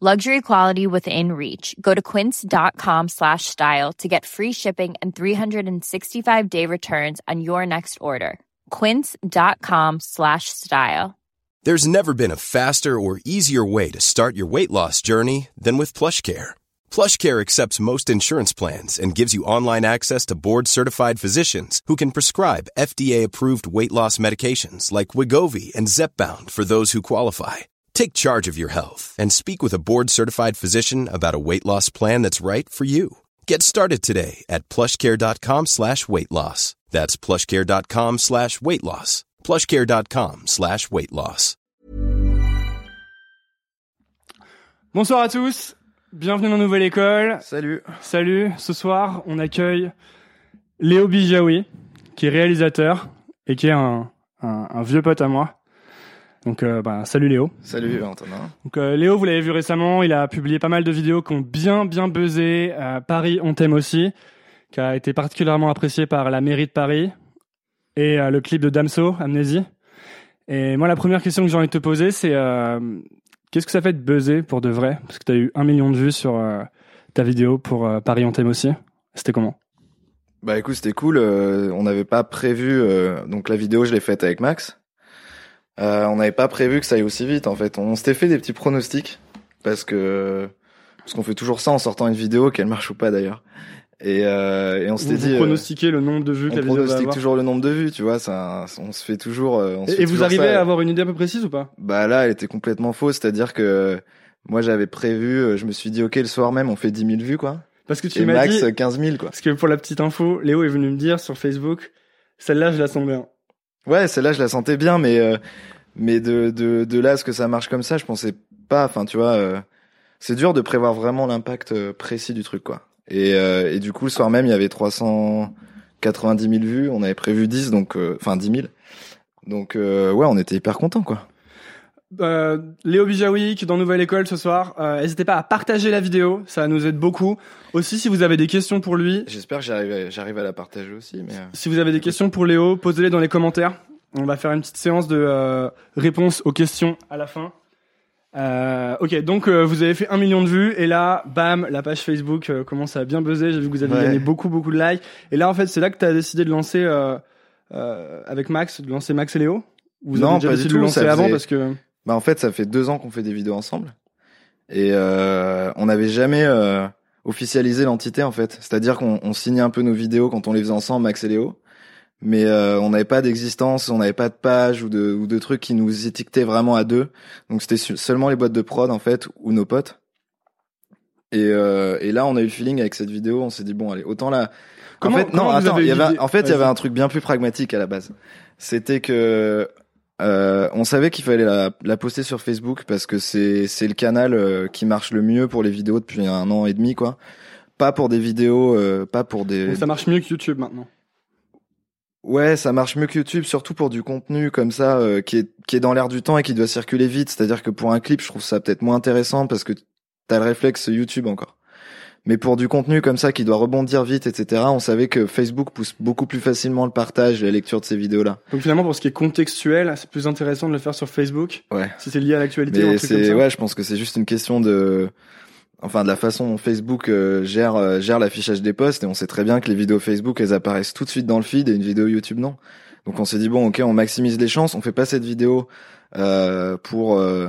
Luxury quality within reach. Go to quince.com slash style to get free shipping and 365 day returns on your next order. Quince.com slash style. There's never been a faster or easier way to start your weight loss journey than with PlushCare. PlushCare accepts most insurance plans and gives you online access to board-certified physicians who can prescribe FDA-approved weight loss medications like Wigovi and Zepbound for those who qualify. Take charge of your health and speak with a board-certified physician about a weight loss plan that's right for you. Get started today at plushcare.com slash weight loss. That's plushcare.com slash weight loss. plushcare.com slash weight loss. Bonsoir à tous, bienvenue dans Nouvelle École. Salut. Salut, ce soir on accueille Léo Bijawi, qui est réalisateur et qui est un, un, un vieux pote à moi. Donc euh, bah, salut Léo. Salut Antonin. Donc euh, Léo, vous l'avez vu récemment, il a publié pas mal de vidéos qui ont bien bien buzzé. Euh, Paris, on t'aime aussi, qui a été particulièrement apprécié par la mairie de Paris et euh, le clip de Damso, Amnésie. Et moi, la première question que j'ai envie de te poser, c'est qu'est-ce que ça fait de buzzer pour de vrai? Parce que tu as eu un million de vues sur ta vidéo pour Paris, on t'aime aussi. C'était comment? Bah écoute, c'était cool. on n'avait pas prévu. donc la vidéo, je l'ai faite avec Max. Euh, on n'avait pas prévu que ça aille aussi vite. En fait, on s'était fait des petits pronostics parce que parce qu'on fait toujours ça en sortant une vidéo, qu'elle marche ou pas d'ailleurs. Et, euh, et on s'était dit. euh, pronostiquez le nombre de vues on la vidéo va pronostique avoir toujours le nombre de vues, tu vois. Ça, on se fait toujours. euh, on se Et, fait et vous arrivez ça. à avoir une idée un peu précise ou pas? Bah là, elle était complètement fausse. C'est-à-dire que moi, j'avais prévu. euh, Je me suis dit, ok, le soir même, on fait 10 000 vues, quoi. Parce que tu m'as Max, dit, 15 000, quoi. parce que pour la petite info, Léo est venu me dire sur Facebook, celle-là je la sens bien. Ouais, celle-là, je la sentais bien, mais euh, mais de, de de là à ce que ça marche comme ça, je pensais pas. Enfin, tu vois, euh, c'est dur de prévoir vraiment l'impact euh, précis du truc, quoi. Et et du coup, le soir même, il y avait 390 000 vues. On avait prévu 10, donc enfin 10 000. Donc ouais, on était hyper contents, quoi. Euh, Léo Bijawi qui est dans Nouvelle École ce soir. Euh, N'hésitez pas à partager la vidéo, ça nous aide beaucoup. Aussi, si vous avez des questions pour lui, J'espère que j'arrive à, à la partager aussi, mais. euh, si vous avez des questions pour Léo, posez-les dans les commentaires. On va faire une petite séance de euh, réponses aux questions à la fin. Euh, ok, donc euh, vous avez fait un million de vues et là, bam, la page Facebook commence à bien buzzer. J'ai vu que vous avez Ouais. gagné beaucoup, beaucoup de likes. Et là, en fait, c'est là que tu as décidé de lancer euh, euh, avec Max, de lancer Max et Léo? Ou Vous Non, avez déjà pas du décidé de tout, le lancer avant parce que Bah en fait, ça fait deux ans qu'on fait des vidéos ensemble et euh, on n'avait jamais euh, officialisé l'entité en fait. C'est-à-dire qu'on on signait un peu nos vidéos quand on les faisait ensemble, Max et Léo, mais euh, on n'avait pas d'existence, on n'avait pas de page ou de ou de trucs qui nous étiquetaient vraiment à deux. Donc c'était seulement les boîtes de prod en fait ou nos potes. Et, euh, et là, on a eu le feeling avec cette vidéo. On s'est dit bon, allez, autant là. Comment- en fait, non, attends. Il y avait, en fait, il y avait un truc bien plus pragmatique à la base. C'était que euh, on savait qu'il fallait la, la poster sur Facebook parce que c'est c'est le canal euh, qui marche le mieux pour les vidéos depuis un an et demi, quoi. Pas pour des vidéos, euh, pas pour des. donc ça marche mieux que YouTube maintenant. Ouais, ça marche mieux que YouTube, surtout pour du contenu comme ça euh, qui est qui est dans l'air du temps et qui doit circuler vite. C'est-à-dire que pour un clip, je trouve ça peut-être moins intéressant parce que t'as le réflexe YouTube encore. Mais pour du contenu comme ça qui doit rebondir vite, etc., on savait que Facebook pousse beaucoup plus facilement le partage et la lecture de ces vidéos-là. Donc finalement, pour ce qui est contextuel, c'est plus intéressant de le faire sur Facebook. Ouais. Si c'est lié à l'actualité, un Mais truc comme c'est ça. ouais, je pense que c'est juste une question de enfin de la façon dont Facebook euh, gère euh, gère l'affichage des posts et on sait très bien que les vidéos Facebook elles apparaissent tout de suite dans le feed et une vidéo YouTube non. Donc on s'est dit bon OK, on maximise les chances, on fait pas cette vidéo euh, pour euh,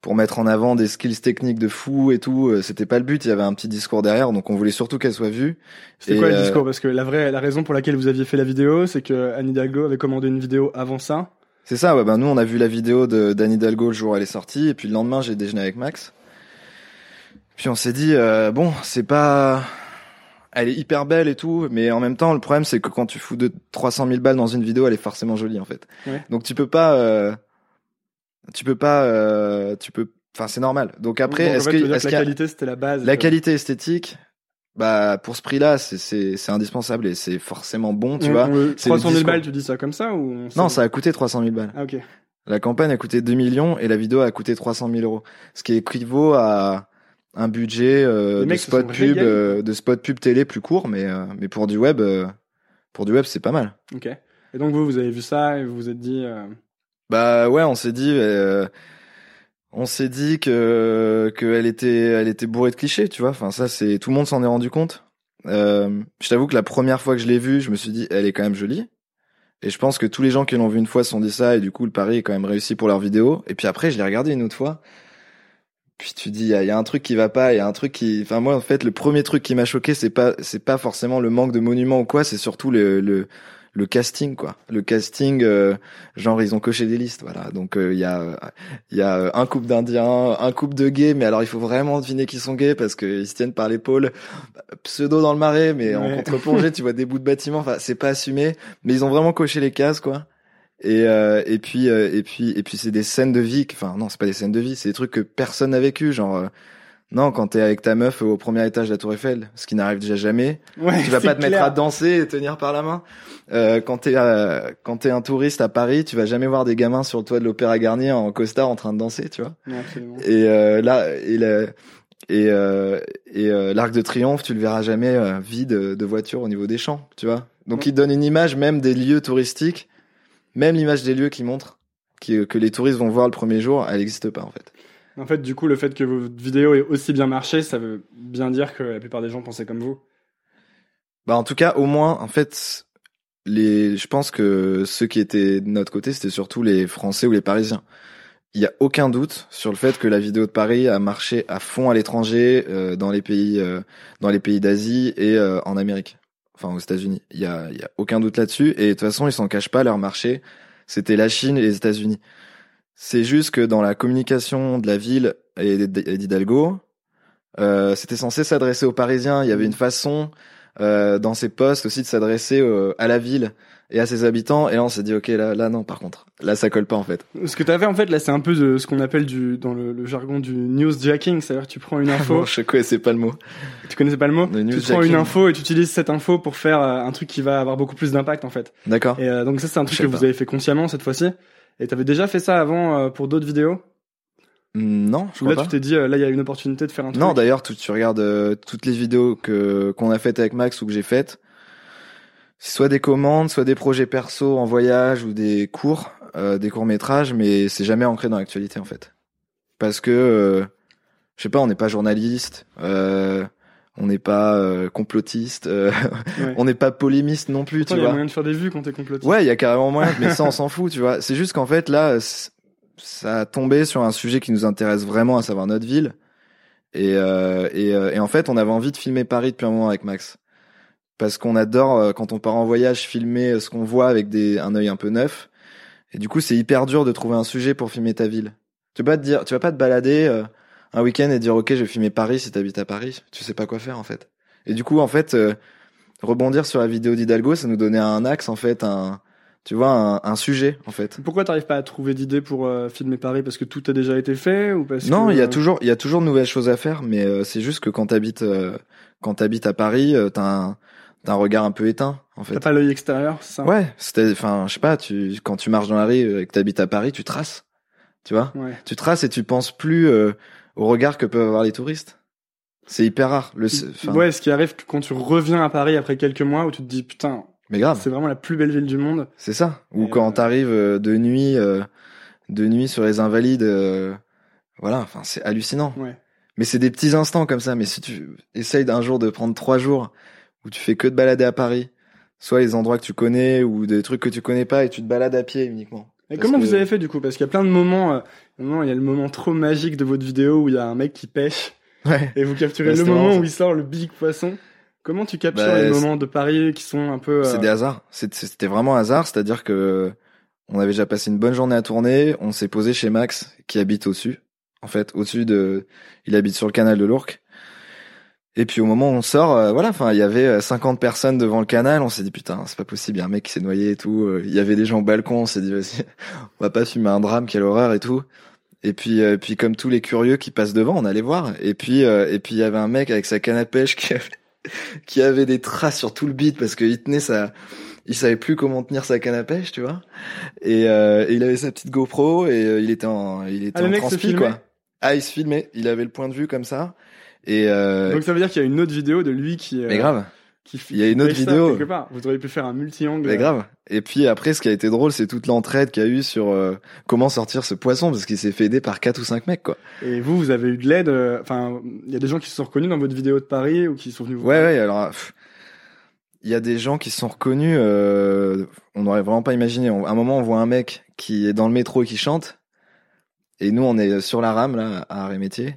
pour mettre en avant des skills techniques de fou et tout. Euh, C'était pas le but. Il y avait un petit discours derrière, donc on voulait surtout qu'elle soit vue. C'était quoi le euh, discours? Parce que la vraie, la raison pour laquelle vous aviez fait la vidéo, c'est que Anne Hidalgo avait commandé une vidéo avant ça. C'est ça, ouais, ben nous on a vu la vidéo de d'Anne Hidalgo le jour où elle est sortie, et puis le lendemain j'ai déjeuné avec Max. Puis on s'est dit, euh, bon, c'est pas... Elle est hyper belle et tout, mais en même temps le problème c'est que quand tu fous de 300 000 balles dans une vidéo, elle est forcément jolie en fait. Ouais. Donc tu peux pas... euh, Tu peux pas... euh, Tu peux... Enfin c'est normal. Donc après, est-ce que, est-ce que la a- qualité c'était la base la qualité esthétique, bah pour ce prix-là, c'est c'est c'est indispensable et c'est forcément bon, tu vois. on le- c'est le 300 000 discours. balles, tu dis ça comme ça ou Non, ça a coûté 300 000 balles. Ah ok. La campagne a coûté 2 millions et la vidéo a coûté 300 000 euros, ce qui équivaut à un budget euh, de spot pub, euh, de spot pub télé plus court, mais euh, mais pour du web, euh, pour du web c'est pas mal. Ok. Et donc vous, vous avez vu ça et vous vous êtes dit. Bah ouais, on s'est dit, euh, on s'est dit que qu'elle était, elle était bourrée de clichés, tu vois. Enfin ça, c'est tout le monde s'en est rendu compte. Euh, je t'avoue que la première fois que je l'ai vue, je me suis dit, elle est quand même jolie. Et je pense que tous les gens qui l'ont vu une fois se sont dit ça, et du coup le pari est quand même réussi pour leur vidéo. Et puis après, je l'ai regardé une autre fois. Puis tu dis, il y, y a un truc qui va pas, il y a un truc qui, enfin moi en fait, le premier truc qui m'a choqué, c'est pas, c'est pas forcément le manque de monuments ou quoi, c'est surtout le, le le casting quoi. Le casting, euh, genre ils ont coché des listes, voilà. Donc euh, il y a il y a euh, un couple d'Indiens, un couple de gays, mais alors il faut vraiment deviner qu'ils sont gays parce qu'ils se tiennent par l'épaule, pseudo dans le marais, mais en contre-plongée, tu vois des bouts de bâtiments. Enfin c'est pas assumé, mais ils ont vraiment coché les cases quoi. Et euh, et puis euh, et puis et puis c'est des scènes de vie. Enfin non, c'est pas des scènes de vie, c'est des trucs que personne n'a vécu, genre. Non, quand t'es avec ta meuf au premier étage de la Tour Eiffel, ce qui n'arrive déjà jamais, Ouais, tu vas pas te mettre à danser et tenir par la main. Euh, quand t'es euh, quand t'es un touriste à Paris, tu vas jamais voir des gamins sur le toit de l'Opéra Garnier en costard en train de danser, tu vois. Non, absolument. Et euh, là et et euh, et euh, l'arc de triomphe, tu le verras jamais euh, vide de voitures au niveau des champs, tu vois. Donc Ouais. il donne une image même des lieux touristiques, même l'image des lieux qu'il montre, qui, que les touristes vont voir le premier jour, elle n'existe pas en fait. En fait, du coup, le fait que votre vidéo ait aussi bien marché, ça veut bien dire que la plupart des gens pensaient comme vous. Bah en tout cas, au moins, en fait, les, je pense que ceux qui étaient de notre côté, c'était surtout les Français ou les Parisiens. Il y a aucun doute sur le fait que la vidéo de Paris a marché à fond à l'étranger, euh, dans les pays, euh, dans les pays d'Asie et euh, en Amérique, enfin aux États-Unis. Il y a, y a aucun doute là-dessus. Et de toute façon, ils s'en cachent pas. Leur marché, c'était la Chine et les États-Unis. C'est juste que dans la communication de la ville et d'Hidalgo, euh, c'était censé s'adresser aux Parisiens. Il y avait une façon euh, dans ses posts aussi de s'adresser euh, à la ville et à ses habitants. Et là, on s'est dit, ok, là, là, non, par contre, là, ça colle pas en fait. Ce que fait, en fait, là, c'est un peu de ce qu'on appelle du, dans le, le jargon du newsjacking. C'est-à-dire que tu prends une info. Bon, je connaissais pas le mot. tu connaissais pas le mot? Le Tu prends une info et tu utilises cette info pour faire euh, un truc qui va avoir beaucoup plus d'impact, en fait. D'accord. Et euh, donc ça, c'est un truc que vous avez fait consciemment cette fois-ci. Et t'avais déjà fait ça avant euh, pour d'autres vidéos? Hmm, Non, je Ou crois là, pas. tu t'es dit, euh, là, il y a une opportunité de faire un truc. Non, d'ailleurs, tu, tu regardes euh, toutes les vidéos que qu'on a faites avec Max ou que j'ai faites. C'est soit des commandes, soit des projets perso en voyage ou des cours, euh, des courts métrages, mais c'est jamais ancré dans l'actualité en fait. Parce que, euh, je sais pas, on n'est pas journaliste, euh, on n'est pas euh, complotiste, euh, Ouais. on n'est pas polémiste non plus, tu il y a vois. moyen de faire des vues quand t'es complotiste. Ouais, il y a carrément moyen, mais ça on s'en fout, tu vois. C'est juste qu'en fait là, ça a tombé sur un sujet qui nous intéresse vraiment, à savoir notre ville. Et, euh, et, euh, et en fait, on avait envie de filmer Paris depuis un moment avec Max, parce qu'on adore quand on part en voyage filmer ce qu'on voit avec des un œil un peu neuf. Et du coup, c'est hyper dur de trouver un sujet pour filmer ta ville. Tu vas pas te dire, tu vas pas te balader un week-end et dire ok, je vais filmer Paris si t'habites à Paris. Tu sais pas quoi faire en fait. Et du coup, en fait, euh, rebondir sur la vidéo d'Hidalgo, ça nous donnait un axe en fait, un tu vois un, un sujet en fait. Pourquoi t'arrives pas à trouver d'idées pour euh, filmer Paris? Parce que tout a déjà été fait ou parce Non, que, il y a euh, toujours il y a toujours de nouvelles choses à faire, mais euh, c'est juste que quand t'habites euh, quand t'habites à Paris, t'as un t'as un regard un peu éteint en fait. T'as pas l'œil extérieur, ça? Ouais, c'était enfin je sais pas, tu quand tu marches dans la rue et que t'habites à Paris, tu traces, tu vois? Ouais. Tu traces et tu penses plus euh, au regard que peuvent avoir les touristes. C'est hyper rare. Le Ouais, ce qui arrive quand tu reviens à Paris après quelques mois où tu te dis putain, mais grave. c'est vraiment la plus belle ville du monde. C'est ça. Ou quand euh, t'arrives euh, de nuit, euh, de nuit sur les Invalides, euh, voilà. Enfin, c'est hallucinant. Ouais. Mais c'est des petits instants comme ça. Mais si tu essayes d'un jour de prendre trois jours où tu fais que de balader à Paris, soit les endroits que tu connais ou des trucs que tu connais pas et tu te balades à pied uniquement. Et Parce comment que- vous avez fait du coup? Parce qu'il y a plein de moments. Euh, non, il y a le moment trop magique de votre vidéo où il y a un mec qui pêche Ouais. et vous capturez le moment où il sort le big poisson. Comment tu captures Bah, les moments de Paris qui sont un peu. euh, C'est des hasards. C'était vraiment hasard, c'est-à-dire que on avait déjà passé une bonne journée à tourner, on s'est posé chez Max, qui habite au-dessus. En fait, au-dessus de, il habite sur le canal de l'Ourcq. Et puis au moment où on sort, euh, voilà, enfin, il y avait euh, 50 personnes devant le canal, on s'est dit putain, c'est pas possible, il y a un mec qui s'est noyé et tout. Euh, Il y avait des gens au balcon, on s'est dit vas-y, on va pas filmer un drame, quelle horreur et tout. Et puis, euh, puis comme tous les curieux qui passent devant, on allait voir. Et puis, euh, et puis il y avait un mec avec sa canne à pêche qui avait, qui avait des traces sur tout le beat parce qu'il tenait sa, il savait plus comment tenir sa canne à pêche, tu vois. Et, euh, et il avait sa petite GoPro et euh, il était en, il était Ah, en transpi, quoi. Ah, il se filmait. Il avait le point de vue comme ça. Et euh, Donc ça veut dire qu'il y a une autre vidéo de lui qui. euh, mais grave, qui il y a une autre vidéo. quelque part. Vous auriez pu faire un multi-angle. mais grave. Et puis après, ce qui a été drôle, c'est toute l'entraide qu'il y a eu sur euh, comment sortir ce poisson parce qu'il s'est fait aider par quatre ou cinq mecs, quoi. Et vous, vous avez eu de l'aide. euh, Enfin, il y a des gens qui se sont reconnus dans votre vidéo de Paris ou qui sont venus vous. Ouais, ouais. Alors, il y a des gens qui se sont reconnus. Euh, on n'aurait vraiment pas imaginé. On- à un moment, on voit un mec qui est dans le métro et qui chante. Et nous, on est sur la rame là à Arrêt-Métier.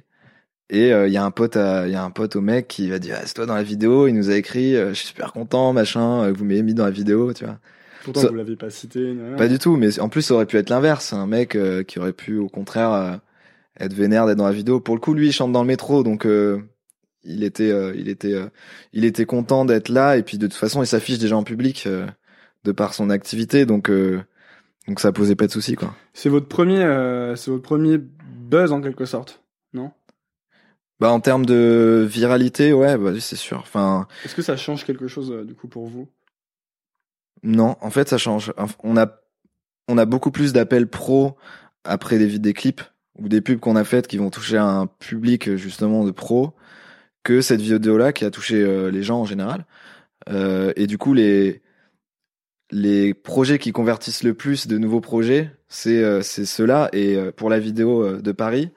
Et euh, il y a un pote, il y a un pote au mec qui va dire, ah, c'est toi dans la vidéo. Il nous a écrit, euh, je suis super content, machin. euh, Vous m'avez mis dans la vidéo, tu vois. Pourtant, Ça- vous l'avez pas cité. Pas du tout. Mais en plus, ça aurait pu être l'inverse. Un mec euh, qui aurait pu, au contraire, euh, être vénère d'être dans la vidéo. Pour le coup, lui, il chante dans le métro, donc. euh, il était, euh, il était, euh, il était content d'être là et puis de toute façon il s'affiche déjà en public euh, de par son activité donc euh, donc ça posait pas de souci quoi. C'est votre premier, euh, c'est votre premier buzz en quelque sorte, non? Bah en termes de viralité ouais bah c'est sûr. Enfin Est-ce que ça change quelque chose euh, du coup pour vous? Non en fait ça change. On a on a beaucoup plus d'appels pro après des des clips ou des pubs qu'on a faites qui vont toucher un public justement de pro que cette vidéo là qui a touché euh, les gens en général. Euh, et du coup les les projets qui convertissent le plus de nouveaux projets, c'est euh, c'est ceux-là. Et euh, pour la vidéo euh, de Paris,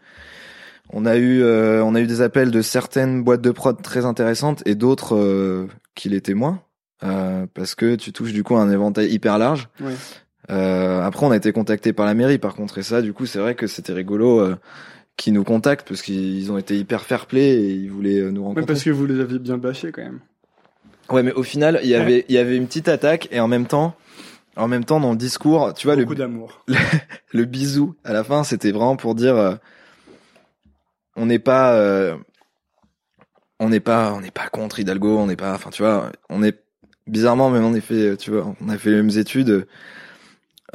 on a eu euh, on a eu des appels de certaines boîtes de prod très intéressantes et d'autres euh, qui l'étaient moins, euh, parce que tu touches du coup un éventail hyper large. Euh, après, on a été contacté par la mairie, par contre, et ça, du coup, c'est vrai que c'était rigolo euh, qu'ils nous contactent parce qu'ils ont été hyper fair-play et ils voulaient nous rencontrer. Même parce que vous les aviez bien bâchés quand même. Ouais, mais au final, il y avait, il y avait une petite attaque et en même temps, en même temps, dans le discours, tu vois, le, d'amour. le bisou à la fin, c'était vraiment pour dire, euh, on n'est pas, euh, on n'est pas, on n'est pas contre Hidalgo, on n'est pas, enfin, tu vois, on est bizarrement, même en effet, tu vois, on a fait les mêmes études.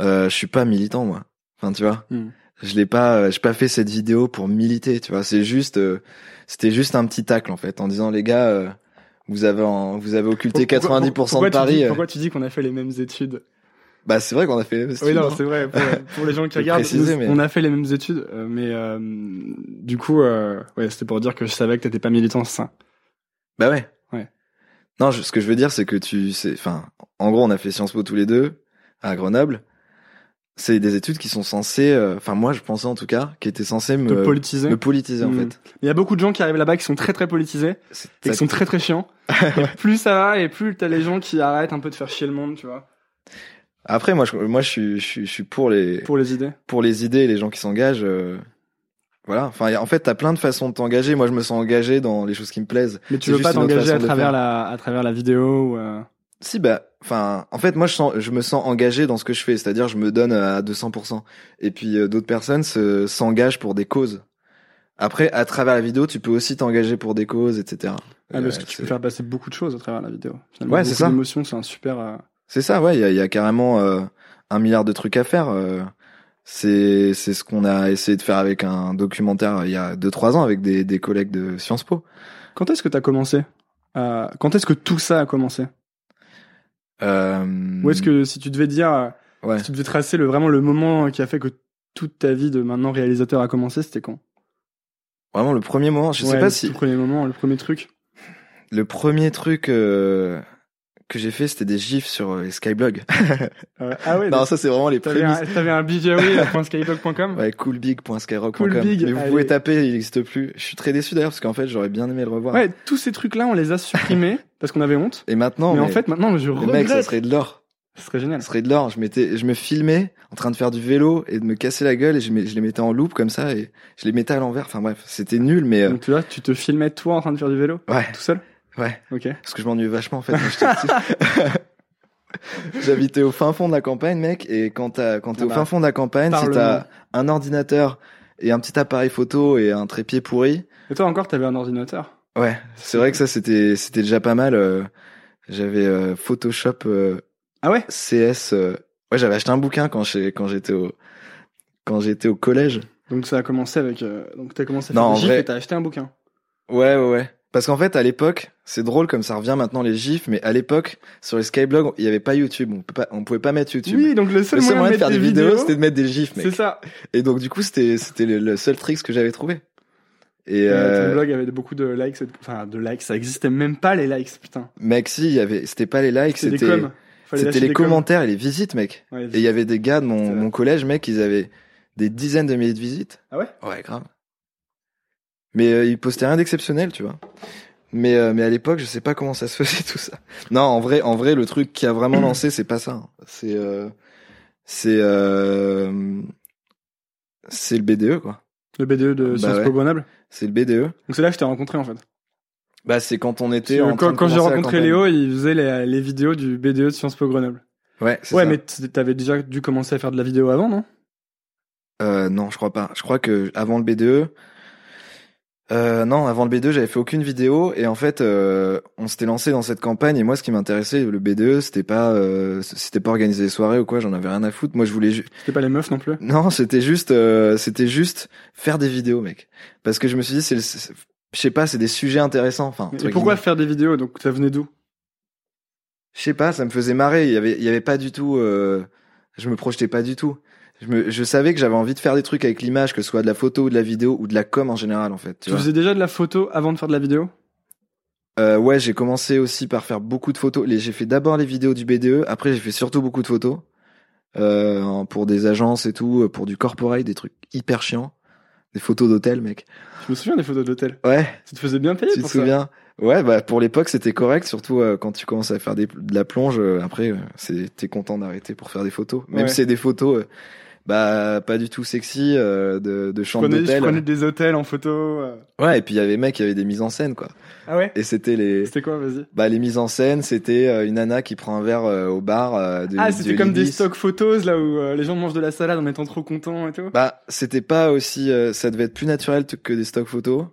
Euh, je suis pas militant, moi. Enfin, tu vois, Hmm. je l'ai pas, euh, j'ai pas fait cette vidéo pour militer, tu vois. C'est juste, euh, c'était juste un petit tacle en fait, en disant les gars. euh, vous avez, en- vous avez occulté Pourquoi- 90% pourquoi de tu Paris. dis- euh. pourquoi tu dis qu'on a fait les mêmes études? Bah, c'est vrai qu'on a fait les mêmes Oui, études, non, hein. c'est vrai. Pour, pour les gens qui regardent, préciser, nous, mais- on a fait les mêmes études, euh, mais euh, du coup, euh, ouais, c'était pour dire que je savais que t'étais pas militant, ça. Bah ouais. Ouais. Non, je- ce que je veux dire, c'est que tu sais, enfin, en gros, on a fait Sciences Po tous les deux à Grenoble. C'est des études qui sont censées, euh, enfin, moi, je pensais en tout cas, qui étaient censées Te me, politiser. me politiser en Hmm. fait. Il y a beaucoup de gens qui arrivent là-bas qui sont très très politisés et qui sont très très chiants. et plus ça va et plus t'as les gens qui arrêtent un peu de faire chier le monde, tu vois, Après, moi, je, moi, je suis, je suis, je suis pour les, pour les idées. pour les idées les gens qui s'engagent. euh, voilà. Enfin, en fait, t'as plein de façons de t'engager. Moi, je me sens engagé dans les choses qui me plaisent. Mais tu veux pas t'engager à travers la à travers la vidéo ou euh, Si, bah, enfin, en fait, moi, je sens, je me sens engagé dans ce que je fais, c'est-à-dire, je me donne à 200%. Et puis, euh, d'autres personnes se, s'engagent pour des causes. Après, à travers la vidéo, tu peux aussi t'engager pour des causes, etc. ah, parce Euh, que tu peux faire passer beaucoup de choses à travers la vidéo. Finalement, Ouais, c'est ça. d'émotions, c'est un super. Euh, C'est ça, ouais, il y a, y a carrément euh, un milliard de trucs à faire. euh, c'est, c'est ce qu'on a essayé de faire avec un documentaire euh, il y a 2-3 ans avec des, des collègues de Sciences Po. Quand est-ce que t'as commencé à- Quand est-ce que tout ça a commencé? Euh, Ou est-ce que si tu devais dire, euh, Ouais. si tu devais tracer le vraiment le moment qui a fait que toute ta vie de maintenant réalisateur a commencé, c'était quand? Vraiment, le premier moment, je Ouais, sais pas le si... tout premier moment, le premier truc. Le premier truc euh, que j'ai fait, c'était des gifs sur euh, Skyblog. Euh, ah ouais. non, ça c'est vraiment les un, prémices. t'avais un bjw.skyblog.com Ouais, coolbig.skyrock.com. Cool Big, Mais vous allez. pouvez taper, il n'existe plus. Je suis très déçu d'ailleurs parce qu'en fait, j'aurais bien aimé le revoir. Ouais, tous ces trucs-là, on les a supprimés parce qu'on avait honte. Et maintenant, mais, en mais fait, maintenant, je les mecs, ça regrette. serait de l'or. Ce serait génial. Ce serait de l'or. Je m'étais, je me filmais en train de faire du vélo et de me casser la gueule et je, les mettais en loop comme ça et je les mettais à l'envers. Enfin bref, c'était nul, mais euh, Donc tu vois, tu te filmais toi en train de faire du vélo ouais, tout seul ouais. Ok. Parce que je m'ennuyais vachement en fait. J'habitais au fin fond de la campagne, mec, et quand t'as, quand t'es Ah au bah, fin fond de la campagne, si t'as un ordinateur et un petit appareil photo et un trépied pourri, Et toi encore, t'avais un ordinateur? Ouais, c'est vrai que ça c'était, c'était déjà pas mal. euh, j'avais euh, Photoshop euh, Ah ouais? CS. ouais, j'avais acheté un bouquin quand j'ai, quand j'étais au, quand j'étais au collège. Donc ça a commencé avec. Donc t'as commencé à Non, faire en des gifs vrai- et t'as acheté un bouquin. Ouais, ouais, ouais. Parce qu'en fait, à l'époque, c'est drôle comme ça revient maintenant les gifs, mais à l'époque, sur les skyblogs, il y avait pas YouTube. On peut pas, on pouvait pas mettre YouTube. Oui, donc le seul le seul moyen de faire des des vidéos, vidéos, c'était de mettre des gifs, mec. c'est ça. Et donc, du coup, c'était, c'était le, le seul trick que j'avais trouvé. Et, euh, Ton blog avait beaucoup de likes, enfin de likes, ça existait même pas les likes, putain. mec, si, il y avait, c'était pas les likes, C'était c'était, les commentaires et les visites, mec. Ouais, Et il y avait des gars de mon, mon collège, mec, ils avaient des dizaines de milliers de visites. Ah ouais? Ouais, grave. Mais euh, ils postaient rien d'exceptionnel, tu vois. Mais euh, mais à l'époque, je sais pas comment ça se faisait tout ça. Non, en vrai, en vrai, le truc qui a vraiment lancé, c'est pas ça. hein. C'est euh, c'est c'est le BDE quoi. Le BDE de Bah Sciences ouais. Po Grenoble. C'est le BDE. Donc c'est là que je t'ai rencontré en fait. Bah c'est quand on était en quand j'ai rencontré. Léo, il faisait les, les vidéos du BDE de Sciences Po Grenoble. Ouais, Ouais, ça. mais t'avais déjà dû commencer à faire de la vidéo avant, non? Euh, non, je crois pas. Je crois que avant le B2, euh, non, avant le B2, j'avais fait aucune vidéo et en fait, euh, on s'était lancé dans cette campagne et moi, ce qui m'intéressait, le B2, c'était pas, euh, c'était pas organiser des soirées ou quoi. J'en avais rien à foutre. Moi, je voulais, ju- C'était pas les meufs non plus? non, c'était juste, euh, c'était juste faire des vidéos, mec. Parce que je me suis dit, c'est, je sais pas, c'est des sujets intéressants. Enfin, Et pourquoi guillemets. faire des vidéos? Donc ça venait d'où? Je sais pas, ça me faisait marrer. Il y avait, il y avait pas du tout. Euh, je me projetais pas du tout. Je, me, je savais que j'avais envie de faire des trucs avec l'image, que ce soit de la photo ou de la vidéo ou de la com en général, en fait. Tu faisais déjà de la photo avant de faire de la vidéo? Euh, ouais, j'ai commencé aussi par faire beaucoup de photos. J'ai fait d'abord les vidéos du BDE. Après, j'ai fait surtout beaucoup de photos euh, pour des agences et tout, pour du corporate, des trucs hyper chiants, des photos d'hôtel, mec. Je me souviens des photos d'hôtel. Ouais. Tu te faisais bien payer Tu te pour ça? souviens? Ouais, bah pour l'époque c'était correct, surtout euh, quand tu commences à faire des, de la plonge. euh, après, euh, t'es content d'arrêter pour faire des photos, même Ouais. si c'est des photos, euh, bah pas du tout sexy euh, de, de prenais, je prenais des hôtels en photo. euh. Ouais, et puis il y avait mec, il y avait des mises en scène quoi. Ah ouais? Et c'était les, C'était quoi, vas-y? Bah les mises en scène, c'était euh, une nana qui prend un verre euh, au bar. de, Ah, de c'était comme des Libis. stock photos là où les gens mangent de la salade en étant trop contents et tout. Bah, c'était pas aussi, ça devait être plus naturel que des stock photos,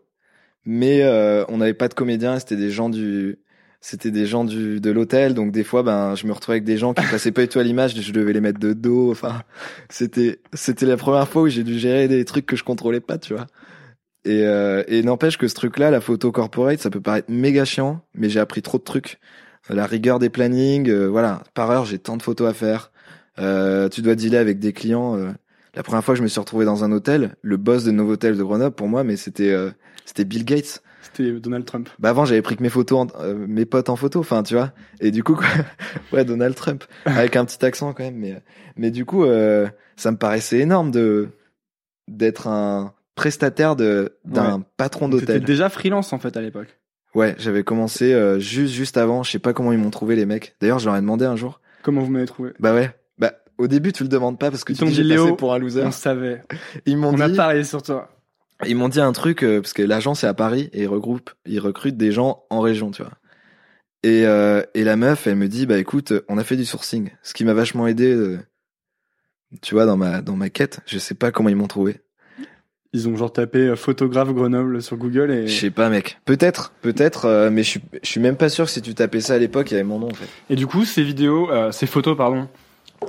mais on n'avait pas de comédiens, c'était des gens du, c'était des gens du de l'hôtel, donc des fois, ben, je me retrouvais avec des gens qui passaient pas du tout à l'image, je devais les mettre de dos, enfin, c'était, c'était la première fois où j'ai dû gérer des trucs que je contrôlais pas, tu vois. Et, euh, et n'empêche que ce truc-là, la photo corporate, ça peut paraître méga chiant, mais j'ai appris trop de trucs. La rigueur des plannings, euh, voilà, par heure, j'ai tant de photos à faire. Euh, tu dois dealer avec des clients. euh, la première fois que je me suis retrouvé dans un hôtel, le boss de Novotel de Grenoble pour moi, mais c'était euh, c'était Bill Gates. C'était Donald Trump. Bah avant j'avais pris que mes photos, en- euh, mes potes en photo, enfin tu vois. Et du coup quoi, ouais Donald Trump avec un petit accent quand même, mais mais du coup euh, ça me paraissait énorme de d'être un prestataire de d'un patron T'étais d'hôtel. déjà freelance en fait à l'époque. Ouais, j'avais commencé euh, juste juste avant. Je sais pas comment ils m'ont trouvé les mecs. D'ailleurs je leur ai demandé un jour. Comment vous m'avez trouvé? Bah ouais. Bah au début tu le demandes pas parce que Ils tu dis dit, passé pour un loser. On savait. Ils m'ont On a dit. parié sur toi. Ils m'ont dit un truc euh, parce que l'agence est à Paris et ils regroupent, ils recrutent des gens en région, tu vois. Et euh, et la meuf, elle me dit bah écoute, on a fait du sourcing, ce qui m'a vachement aidé, euh, tu vois, dans ma dans ma quête. Je sais pas comment ils m'ont trouvé. Ils ont genre tapé euh, photographe Grenoble sur Google et, Je sais pas, mec. Peut-être, peut-être, euh, mais je suis je suis même pas sûr que si tu tapais ça à l'époque, il y avait mon nom en fait. et du coup ces vidéos, euh, ces photos pardon,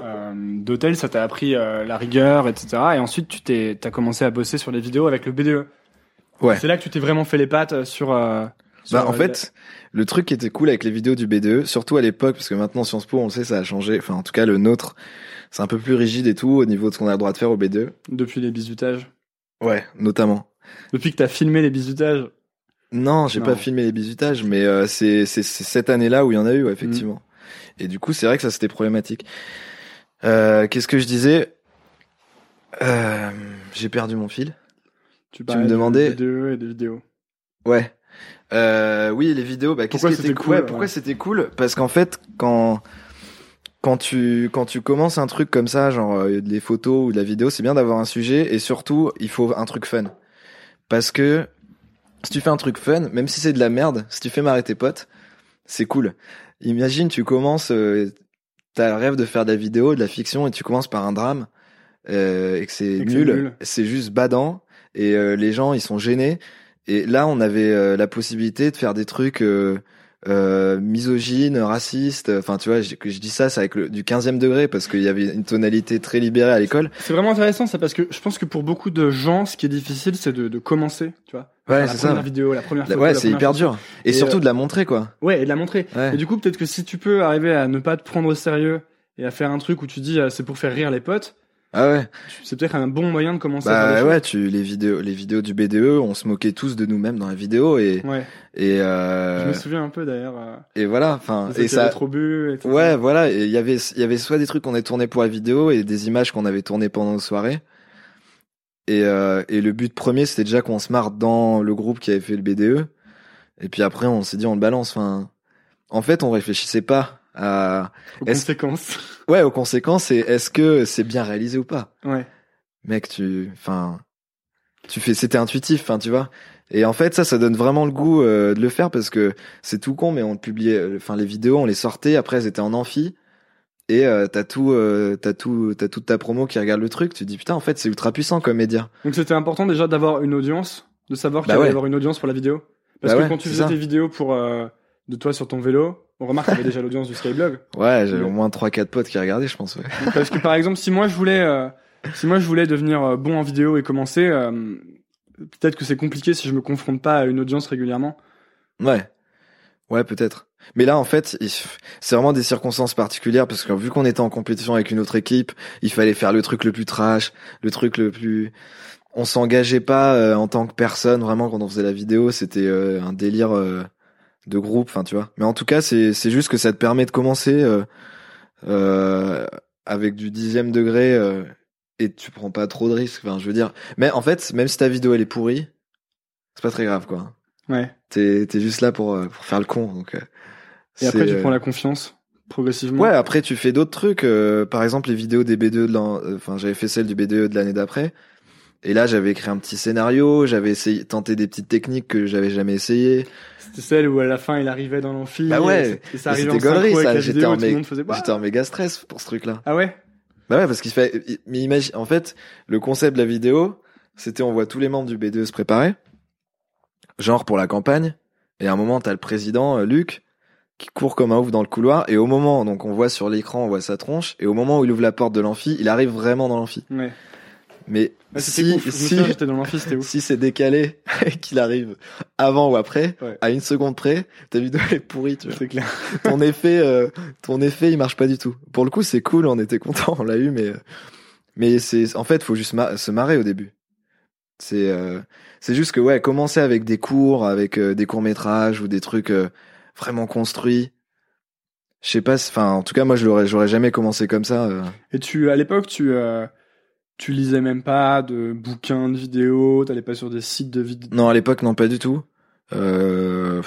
euh, d'hôtel, ça t'a appris euh, la rigueur, etc. Et ensuite tu t'es, t'as commencé à bosser sur les vidéos avec le BDE. Ouais. C'est là que tu t'es vraiment fait les pattes euh, sur. euh, sur, Bah en fait, le truc qui était cool avec les vidéos du BDE, surtout à l'époque, parce que maintenant Sciences Po, on le sait, ça a changé. Enfin, en tout cas, le nôtre, c'est un peu plus rigide et tout au niveau de ce qu'on a le droit de faire au BDE. depuis les bisutages. Ouais, notamment. Depuis que t'as filmé les bisutages. Non, j'ai pas filmé les bisutages, mais euh, c'est c'est c'est cette année-là où il y en a eu, ouais, effectivement. Et du coup, c'est vrai que ça c'était problématique. Euh, Qu'est-ce que je disais? Euh, J'ai perdu mon fil. Tu, me parlais de demandais- BDE et de vidéos. Ouais. Euh, oui, les vidéos. Bah, qu'est-ce Pourquoi c'était cool? Ouais, Pourquoi ouais. c'était cool? Parce qu'en fait, quand quand tu quand tu commences un truc comme ça, genre euh, des photos ou de la vidéo, c'est bien d'avoir un sujet et surtout il faut un truc fun. Parce que si tu fais un truc fun, même si c'est de la merde, si tu fais marrer tes potes, c'est cool. Imagine tu commences, euh, t'as le rêve de faire de la vidéo, de la fiction et tu commences par un drame euh, et que c'est nul. c'est juste badant et euh, les gens ils sont gênés. Et là on avait euh, la possibilité de faire des trucs euh, misogynes, racistes. Enfin tu vois, je- que je dis ça, c'est avec le, du 15e degré parce qu'il y avait une tonalité très libérée à l'école. C'est vraiment intéressant ça parce que je pense que pour beaucoup de gens, ce qui est difficile, c'est de, de commencer, tu vois. Ouais, la c'est ça. première vidéo, la première photo. ouais, la c'est hyper dur. Et, Et, surtout euh, de la montrer quoi. Ouais, et de la montrer. Ouais. Et du coup, peut-être que si tu peux arriver à ne pas te prendre au sérieux et à faire un truc où tu dis euh, c'est pour faire rire les potes, Ah ouais. c'est peut-être un bon moyen de commencer. à faire Bah des ouais, tu les vidéos, les vidéos du BDE, on se moquait tous de nous-mêmes dans la vidéo et Ouais. et Je euh, me souviens un peu d'ailleurs. euh, et voilà. Enfin et ça. trop bu. etc. Ouais, voilà. Et il y avait il y avait soit des trucs qu'on avait tournés pour la vidéo et des images qu'on avait tournées pendant nos soirées. Et euh, et le but premier, c'était déjà qu'on se marre dans le groupe qui avait fait le BDE. Et puis après, on s'est dit on le balance. Enfin, en fait, on réfléchissait pas à Aux conséquences. Ouais aux conséquences et est-ce que c'est bien réalisé ou pas? ouais. mec, tu, enfin, tu fais, c'était intuitif, enfin, tu vois. Et en fait, ça, ça donne vraiment le goût euh, de le faire parce que c'est tout con, mais on publiait, enfin, les vidéos, on les sortait, après, elles étaient en amphi. Et euh, t'as tout, euh, t'as tout, t'as toute ta promo qui regarde le truc. Tu te dis putain, en fait, c'est ultra puissant comme média. Donc c'était important déjà d'avoir une audience, de savoir qu'il Bah allait y ouais. avoir une audience pour la vidéo. Parce Bah que ouais, quand tu c'est faisais ça. tes vidéos pour euh, de toi sur ton vélo, on remarque qu'il y avait déjà l'audience du Skyblog. Ouais, j'avais au moins trois, quatre potes qui regardaient, je pense. Ouais. Parce que par exemple, si moi je voulais, euh, si moi je voulais devenir euh, bon en vidéo et commencer, euh, peut-être que c'est compliqué si je me confronte pas à une audience régulièrement. Ouais, ouais, peut-être. Mais là, en fait, c'est vraiment des circonstances particulières parce que vu qu'on était en compétition avec une autre équipe, il fallait faire le truc le plus trash, le truc le plus. On s'engageait pas euh, en tant que personne vraiment quand on faisait la vidéo. C'était euh, un délire euh, de groupe, enfin tu vois. Mais en tout cas, c'est c'est juste que ça te permet de commencer euh, euh, avec du dixième degré euh, et tu prends pas trop de risques. Enfin, je veux dire. Mais en fait, même si ta vidéo elle est pourrie, c'est pas très grave quoi. Ouais. T'es t'es juste là pour, pour faire le con. Donc, Et après, tu prends la confiance progressivement. Ouais, après tu fais d'autres trucs. par exemple, les vidéos des B2 de l'an. Enfin, j'avais fait celle du B2 de l'année d'après. Et là, j'avais écrit un petit scénario. J'avais essayé tenté des petites techniques que j'avais jamais essayé. C'était celle où à la fin il arrivait dans l'amphi. Bah ouais. Et ça arrivait en ça. J'étais en, mé-. Bah j'étais en méga stress pour ce truc-là. Ah ouais? Bah ouais, parce qu'il fait. Mais imagine, en fait, le concept de la vidéo, c'était on voit tous les membres du B2 se préparer, genre pour la campagne. Et à un moment, t'as le président, euh, Luc, qui court comme un ouf dans le couloir. Et au moment, donc on voit sur l'écran, on voit sa tronche. Et au moment où il ouvre la porte de l'amphi, il arrive vraiment dans l'amphi. Ouais. Mais Si, ouf. Si, dans ouf. c'est décalé et qu'il arrive avant ou après, Ouais. à une seconde près, ta vidéo est pourrie, tu vois. C'est clair. ton effet, euh, ton effet, il marche pas du tout. Pour le coup, c'est cool, on était content, on l'a eu, mais, euh, mais c'est, en fait, faut juste ma- se marrer au début. C'est, euh, c'est juste que ouais, commencer avec des cours, avec euh, des courts métrages ou des trucs vraiment construits. Je sais pas, enfin, en tout cas, moi, je l'aurais, j'aurais jamais commencé comme ça. euh. Et tu, à l'époque, tu, euh, tu lisais même pas de bouquins de vidéos, t'allais pas sur des sites de vidéos. Non, à l'époque, non, pas du tout. Euh,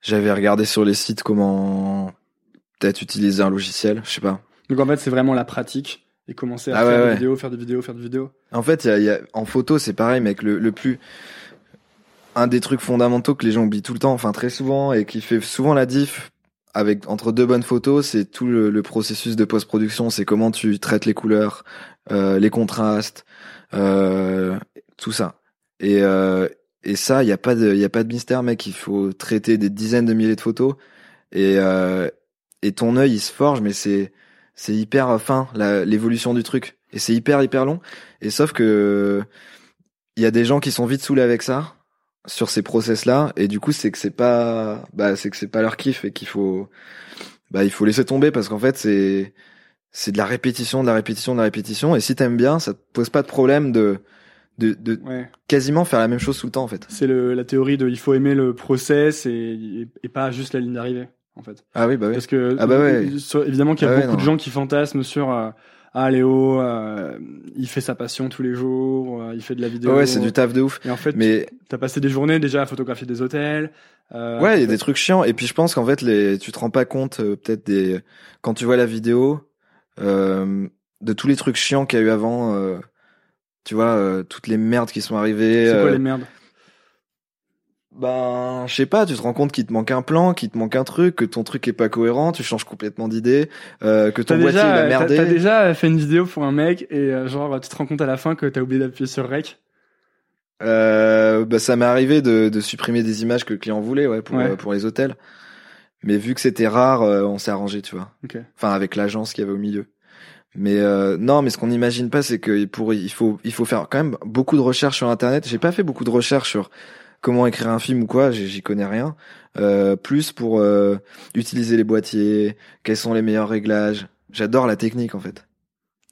j'avais regardé sur les sites comment peut-être utiliser un logiciel, je sais pas. Donc en fait, c'est vraiment la pratique et commencer à Ah faire ouais, des ouais. vidéos, faire des vidéos, faire des vidéos. En fait, il y a, y a- en photo, c'est pareil, mec. Le, le plus, un des trucs fondamentaux que les gens oublient tout le temps, enfin très souvent, et qui fait souvent la diff avec entre deux bonnes photos, c'est tout le, le processus de post-production. C'est comment tu traites les couleurs, euh, les contrastes, euh, tout ça. Et euh, et ça, il y a pas de, y a pas de mystère, mec. Il faut traiter des dizaines de milliers de photos, et euh, et ton œil il se forge, mais c'est c'est hyper fin l'évolution du truc, et c'est hyper hyper long. Et sauf que y a des gens qui sont vite saoulés avec ça sur ces process là et du coup c'est que c'est pas bah c'est que c'est pas leur kiff et qu'il faut bah il faut laisser tomber parce qu'en fait c'est c'est de la répétition de la répétition de la répétition et si t'aimes bien ça te pose pas de problème de de, de Ouais. quasiment faire la même chose tout le temps en fait C'est le, la théorie de il faut aimer le process et, et, pas juste la ligne d'arrivée, en fait. ah oui bah oui Parce que Ah bah ouais. sur- évidemment qu'il y a Ah ouais, beaucoup de gens qui fantasment sur euh, ah Léo, euh, il fait sa passion tous les jours, euh, il fait de la vidéo. Ouais, c'est du taf de ouf. Et en fait, Mais t'as passé des journées déjà à photographier des hôtels. euh, ouais, il y a des trucs chiants. Et puis je pense qu'en fait, les, tu te rends pas compte euh, peut-être des quand tu vois la vidéo euh, de tous les trucs chiants qu'il y a eu avant. euh, tu vois, euh, toutes les merdes qui sont arrivées. C'est quoi les merdes? Ben, je sais pas, tu te rends compte qu'il te manque un plan, qu'il te manque un truc, que ton truc est pas cohérent, tu changes complètement d'idée, euh, que ton boîtier il a merdé. t'as déjà fait une vidéo pour un mec et euh, genre tu te rends compte à la fin que t'as oublié d'appuyer sur rec? Euh, bah, ça m'est arrivé de, de supprimer des images que le client voulait, ouais, pour, Ouais. euh, pour les hôtels. Mais vu que c'était rare, euh, on s'est arrangé, tu vois. Ok. Enfin, avec l'agence qu'il y avait au milieu. Mais euh, non, mais ce qu'on n'imagine pas, c'est que pour il faut il faut faire quand même beaucoup de recherches sur Internet. J'ai pas fait beaucoup de recherches sur comment écrire un film ou quoi. J'y connais rien. Euh, plus pour euh, utiliser les boîtiers, quels sont les meilleurs réglages. J'adore la technique en fait.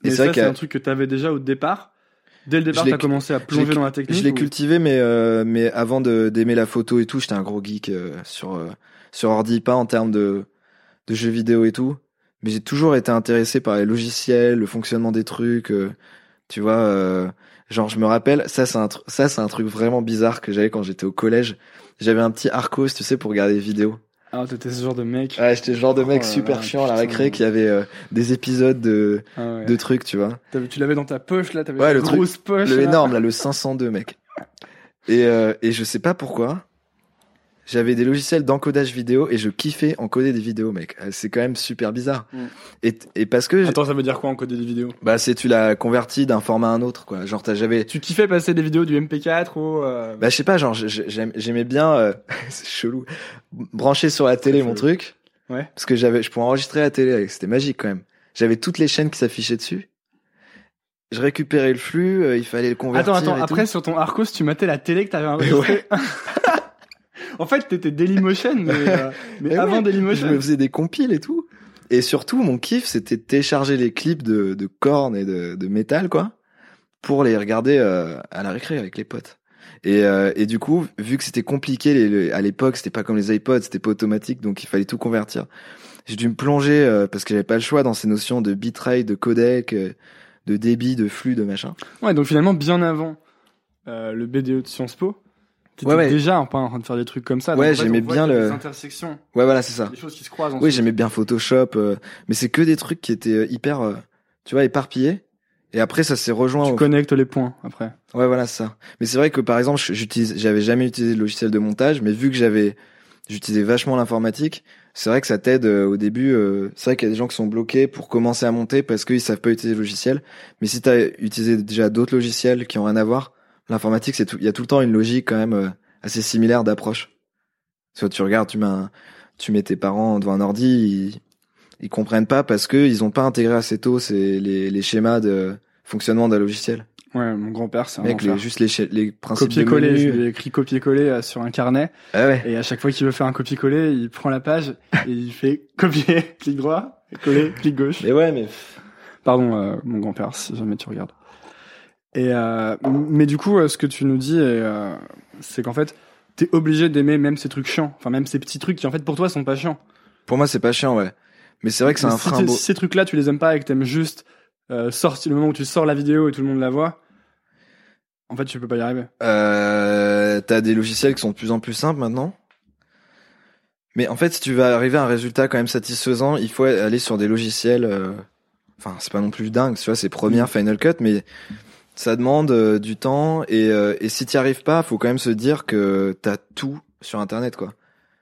Et c'est c'est un truc que t'avais déjà au départ. Dès le départ, t'as commencé à plonger dans la technique. Je l'ai ou- cultivé, mais euh, mais avant d'aimer la photo et tout, j'étais un gros geek sur sur ordi, pas en termes de de jeux vidéo et tout. Mais j'ai toujours été intéressé par les logiciels, le fonctionnement des trucs. tu vois, genre je me rappelle, ça c'est un ça c'est un truc vraiment bizarre que j'avais quand j'étais au collège. J'avais un petit Arcos, tu sais, pour regarder des vidéos. Ah, t'étais ce genre de mec. Ouais, j'étais le genre de mec Oh super là, chiant à la récré qui avait euh, des épisodes de Ah ouais. de trucs, tu vois. Tu l'avais dans ta poche là, t'avais Ouais, une le truc- grosse poche. Le là. énorme, là, le 502, mec. Et, euh, et je sais pas pourquoi. J'avais des logiciels d'encodage vidéo et je kiffais encoder des vidéos, mec. Euh, C'est quand même super bizarre. Mm. Et, et parce que, Attends, ça veut dire quoi encoder des vidéos? Bah, c'est tu l'as converti d'un format à un autre, quoi. Genre, t'as j'avais, Tu kiffais passer des vidéos du MP4 ou euh, bah, je sais pas, genre, j'aimais bien, euh, c'est chelou, brancher sur la télé mon chelou. truc. Ouais. Parce que j'avais, je pouvais enregistrer la télé c'était magique quand même. J'avais toutes les chaînes qui s'affichaient dessus. Je récupérais le flux, euh, il fallait le convertir. Attends, attends, et après tout. sur ton Arcos, tu matais la télé que t'avais enregistrée. en fait, t'étais Dailymotion, mais, euh, mais Mais avant Je Dailymotion. me faisais des compiles et tout. Et surtout, mon kiff, c'était de télécharger les clips de, de cornes et de, de métal, quoi, pour les regarder euh, à la récré avec les potes. Et, euh, et du coup, vu que c'était compliqué les, les- à l'époque, c'était pas comme les iPods, c'était pas automatique, donc il fallait tout convertir. J'ai dû me plonger euh, parce que j'avais pas le choix dans ces notions de bitrate, de codec, de débit, de flux, de machin. Ouais, donc finalement, bien avant le BDE de Sciences Po, t'étais Ouais, ouais. déjà en, en train de faire des trucs comme ça. Ouais, j'aimais bien le- Des intersections, Ouais, voilà, c'est ça. des choses qui se croisent. Oui, j'aimais bien Photoshop, euh, mais c'est que des trucs qui étaient euh, hyper, euh, tu vois, éparpillés. Et après, ça s'est rejoint Tu au connectes les points après. Ouais, voilà c'est ça. Mais c'est vrai que par exemple, j'utilise, j'avais jamais utilisé de logiciel de montage, mais vu que j'avais, j'utilisais vachement l'informatique, c'est vrai que ça t'aide euh, au début. euh, c'est vrai qu'il y a des gens qui sont bloqués pour commencer à monter parce qu'ils savent pas utiliser le logiciel. Mais si t'as utilisé déjà d'autres logiciels qui ont rien à voir, l'informatique, c'est tout, il y a tout le temps une logique quand même euh, assez similaire d'approche. Soit tu regardes, tu mets, un- tu mets tes parents devant un ordi, ils, ils comprennent pas parce que ils ont pas intégré assez tôt ces, les, les schémas de fonctionnement d'un logiciel. Ouais, mon grand-père, c'est un Mec, les, juste les, les principes de Copier-coller, je menu. lui ai écrit copier-coller euh, sur un carnet, Ah ouais. et à chaque fois qu'il veut faire un copier-coller, il prend la page, et il fait copier, clic droit, coller, clic gauche. Mais ouais, mais Pardon, euh, mon grand-père, si jamais tu regardes. Et euh, mais du coup, euh, ce que tu nous dis, euh, c'est qu'en fait, t'es obligé d'aimer même ces trucs chiants, enfin même ces petits trucs qui en fait pour toi sont pas chiants. pour moi, c'est pas chiant, ouais. Mais c'est vrai que c'est un si, frein beau. si ces trucs-là, tu les aimes pas et que t'aimes juste euh, le moment où tu sors la vidéo et tout le monde la voit, en fait, tu peux pas y arriver. Euh, t'as des logiciels qui sont de plus en plus simples maintenant. Mais en fait, si tu veux arriver à un résultat quand même satisfaisant, il faut aller sur des logiciels. euh, Enfin, c'est pas non plus dingue, tu vois, c'est Premiere, Final Cut, mais ça demande euh, du temps et, euh, et si t'y arrives pas, faut quand même se dire que t'as tout sur Internet, quoi.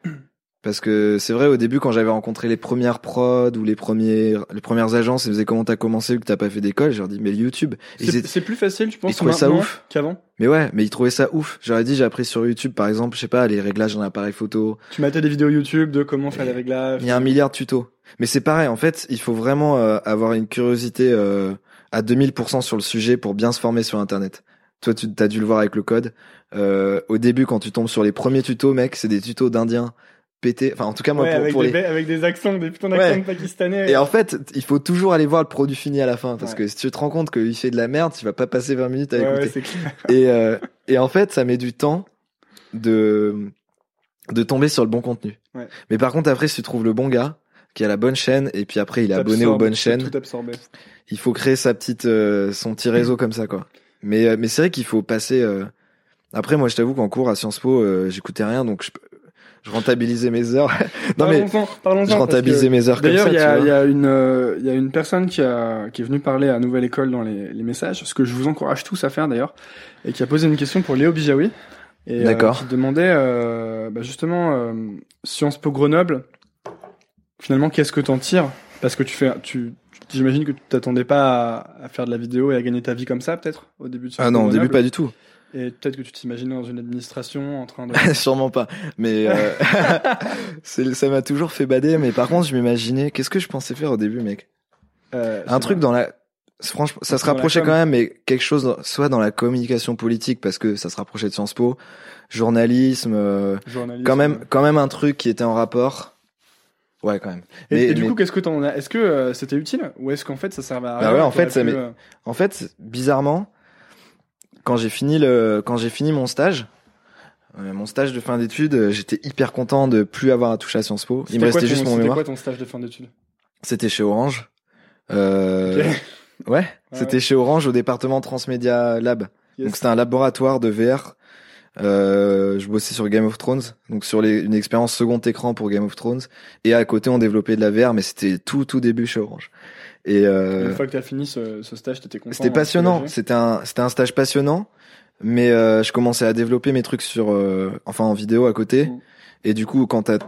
Parce que c'est vrai, au début, quand j'avais rencontré les premières prods ou les premiers, les premières agences, ils me disaient comment t'as commencé vu que t'as pas fait d'école, je leur dis mais YouTube. C'est plus facile, je pense, ils trouvaient ça ouf. qu'avant. Mais ouais, mais ils trouvaient ça ouf. J'aurais dit, j'ai appris sur YouTube, par exemple, je sais pas, les réglages d'un appareil photo. Tu matais des vidéos YouTube de comment faire les réglages. Il y a un milliard de tutos. Mais c'est pareil, en fait, il faut vraiment euh, avoir une curiosité euh, à 2000% sur le sujet pour bien se former sur Internet. Toi, tu as dû le voir avec le code. Euh, au début, quand tu tombes sur les premiers tutos, mec, c'est des tutos d'indiens pétés. Enfin, en tout cas, moi, Ouais, pour, avec, pour des, les... avec des accents, des putains d'accents Ouais. pakistanais. Et en fait, il faut toujours aller voir le produit fini à la fin, parce Ouais. que si tu te rends compte qu'il fait de la merde, tu vas pas passer 20 minutes à Ouais, écouter. ouais, c'est clair. Et, euh, et en fait, ça met du temps de, de tomber sur le bon contenu. Ouais. Mais par contre, après, si tu trouves le bon gars, qui a la bonne chaîne et puis après il est abonné aux bonnes chaînes. Tout. Il faut créer sa petite, euh, son petit réseau comme ça quoi. Mais euh, mais c'est vrai qu'il faut passer. euh, Après moi je t'avoue qu'en cours à Sciences Po euh, j'écoutais rien donc je, je rentabilisais mes heures. non mais Parlons-en, parlons-en, je rentabilisais mes heures comme D'ailleurs, il y, a- y a une, euh, il y a une personne qui, a, qui est venue parler à Nouvelle École dans les, les messages, ce que je vous encourage tous à faire d'ailleurs, et qui a posé une question pour Léo Bijawi. Et, euh, D'accord. qui demandait euh, bah, justement euh, Sciences Po Grenoble. Finalement, qu'est-ce que t'en tires Parce que tu fais, tu, j'imagine que tu t'attendais pas à, à faire de la vidéo et à gagner ta vie comme ça, peut-être au début de Ah non au début pas du tout. Et peut-être que tu t'imaginais dans une administration en train de. Sûrement pas. Mais euh, ça m'a toujours fait bader. Mais par contre, je m'imaginais. Qu'est-ce que je pensais faire au début, mec Euh, Un truc vrai. dans la. Franchement, ça se rapprochait quand même, mais quelque chose, dans- soit dans la communication politique, parce que ça se rapprochait de Sciences Po, journalisme, euh, Journaliste, quand même, quand même un truc qui était en rapport. Ouais, quand même. Et, Mais- et du mais- coup, qu'est-ce que t'en as Est-ce que euh, c'était utile ou est-ce qu'en fait ça servait à Bah rien ouais, et en fait, ça pu, euh, En fait, bizarrement, quand j'ai fini le, quand j'ai fini mon stage, euh, mon stage de fin d'études, j'étais hyper content de plus avoir à toucher à Sciences Po. Il c'était me restait ton- juste mon C'était mémoire. quoi ton stage de fin d'études? C'était chez Orange. Euh. Ouais, c'était ouais. chez Orange au département Transmedia Lab. Yes. Donc c'était un laboratoire de VR. Euh, je bossais sur Game of Thrones, donc sur les, une expérience second écran pour Game of Thrones. Et à côté, on développait de la VR, mais c'était tout tout début chez Orange. Et euh, Une fois que t'as fini ce, ce stage, t'étais content c'était hein, passionnant. C'était un c'était un stage passionnant, mais euh, je commençais à développer mes trucs sur euh, enfin en vidéo à côté. Et du coup, quand t'as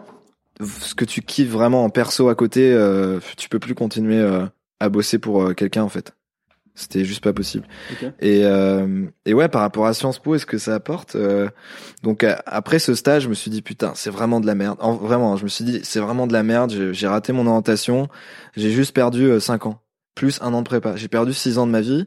ce que tu kiffes vraiment en perso à côté, euh, tu peux plus continuer euh, à bosser pour quelqu'un en fait. C'était juste pas possible. Et, euh, et ouais, par rapport à Sciences Po, est-ce que ça apporte euh, Donc euh, après ce stage, je me suis dit putain, c'est vraiment de la merde. En, vraiment, je me suis dit c'est vraiment de la merde. J'ai raté mon orientation. J'ai juste perdu 5 ans, plus un an de prépa. J'ai perdu 6 ans de ma vie.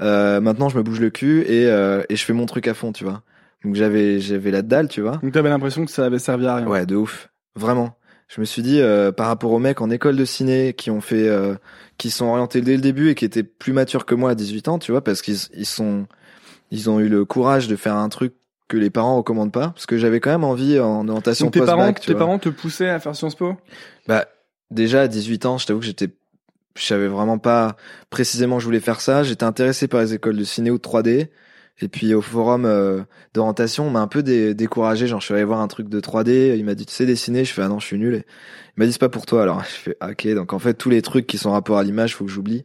Euh, maintenant, je me bouge le cul et, euh, et je fais mon truc à fond, tu vois. Donc j'avais j'avais la dalle, tu vois. Donc t'avais l'impression que ça avait servi à rien. Ouais, de ouf. Vraiment. Je me suis dit, euh, par rapport aux mecs en école de ciné qui ont fait, euh, qui sont orientés dès le début et qui étaient plus matures que moi à 18 ans, tu vois, parce qu'ils ils sont, ils ont eu le courage de faire un truc que les parents recommandent pas, parce que j'avais quand même envie en orientation Donc tes parents, tes vois. parents te poussaient à faire Sciences Po? Bah, déjà à 18 ans, je t'avoue que j'étais, je savais vraiment pas précisément que je voulais faire ça. J'étais intéressé par les écoles de ciné ou de 3D. Et puis au forum euh, d'orientation, on m'a un peu dé- découragé. Genre, je suis allé voir un truc de 3D. Il m'a dit, tu sais dessiner? Je fais, ah non, je suis nul. Et il m'a dit, c'est pas pour toi. Alors, je fais, ah, ok. Donc en fait, tous les trucs qui sont en rapport à l'image, faut que j'oublie.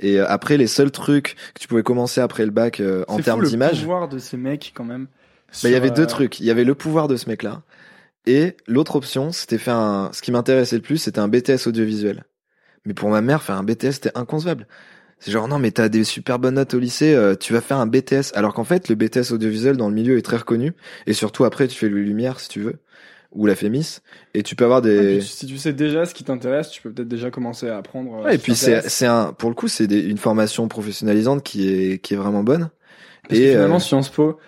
Et euh, après, les seuls trucs que tu pouvais commencer après le bac euh, en termes fou, le d'image, pouvoir de ces mecs quand même. bah, il y avait deux euh, trucs. Il y avait le pouvoir de ce mec-là. Et l'autre option, c'était faire un, ce qui m'intéressait le plus, c'était un BTS audiovisuel. Mais pour ma mère, faire un BTS, c'était inconcevable. C'est genre, non, mais t'as des super bonnes notes au lycée, euh, tu vas faire un BTS. Alors qu'en fait, le BTS audiovisuel dans le milieu est très reconnu. Et surtout, après, tu fais le Lumière, si tu veux. Ou la Fémis. Et tu peux avoir des... puis, si tu sais déjà ce qui t'intéresse, tu peux peut-être déjà commencer à apprendre. euh, Ouais, et puis c'est, c'est un, pour le coup, c'est une formation professionnalisante qui est, qui est vraiment bonne. Parce que et, finalement, euh, Sciences Po,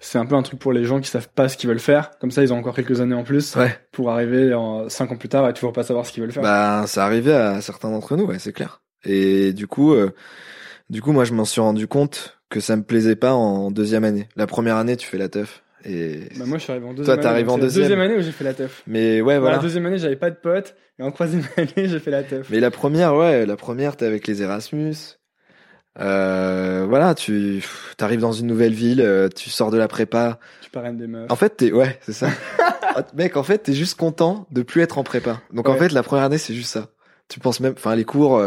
c'est un peu un truc pour les gens qui savent pas ce qu'ils veulent faire. Comme ça, ils ont encore quelques années en plus Ouais. pour arriver en cinq ans plus tard et toujours pas savoir ce qu'ils veulent faire. Bah, ça arrivait à certains d'entre nous, ouais, c'est clair. Et du coup, euh, du coup, moi, je m'en suis rendu compte que ça me plaisait pas en deuxième année. La première année, tu fais la teuf. Et Bah, moi, je suis arrivé en deuxième année. t'arrives donc en deuxième. deuxième année où j'ai fait la teuf. mais ouais, voilà. La deuxième année, j'avais pas de potes. Et en troisième année, j'ai fait la teuf. Mais la première, ouais, la première, t'es avec les Erasmus. Euh, voilà, tu t'arrives dans une nouvelle ville, euh, tu sors de la prépa. Tu parraines des meufs. En fait, t'es, ouais, c'est ça. Ah, Mec, en fait, t'es juste content de plus être en prépa. Donc en fait, la première année, c'est juste ça. Tu penses même, enfin, les cours,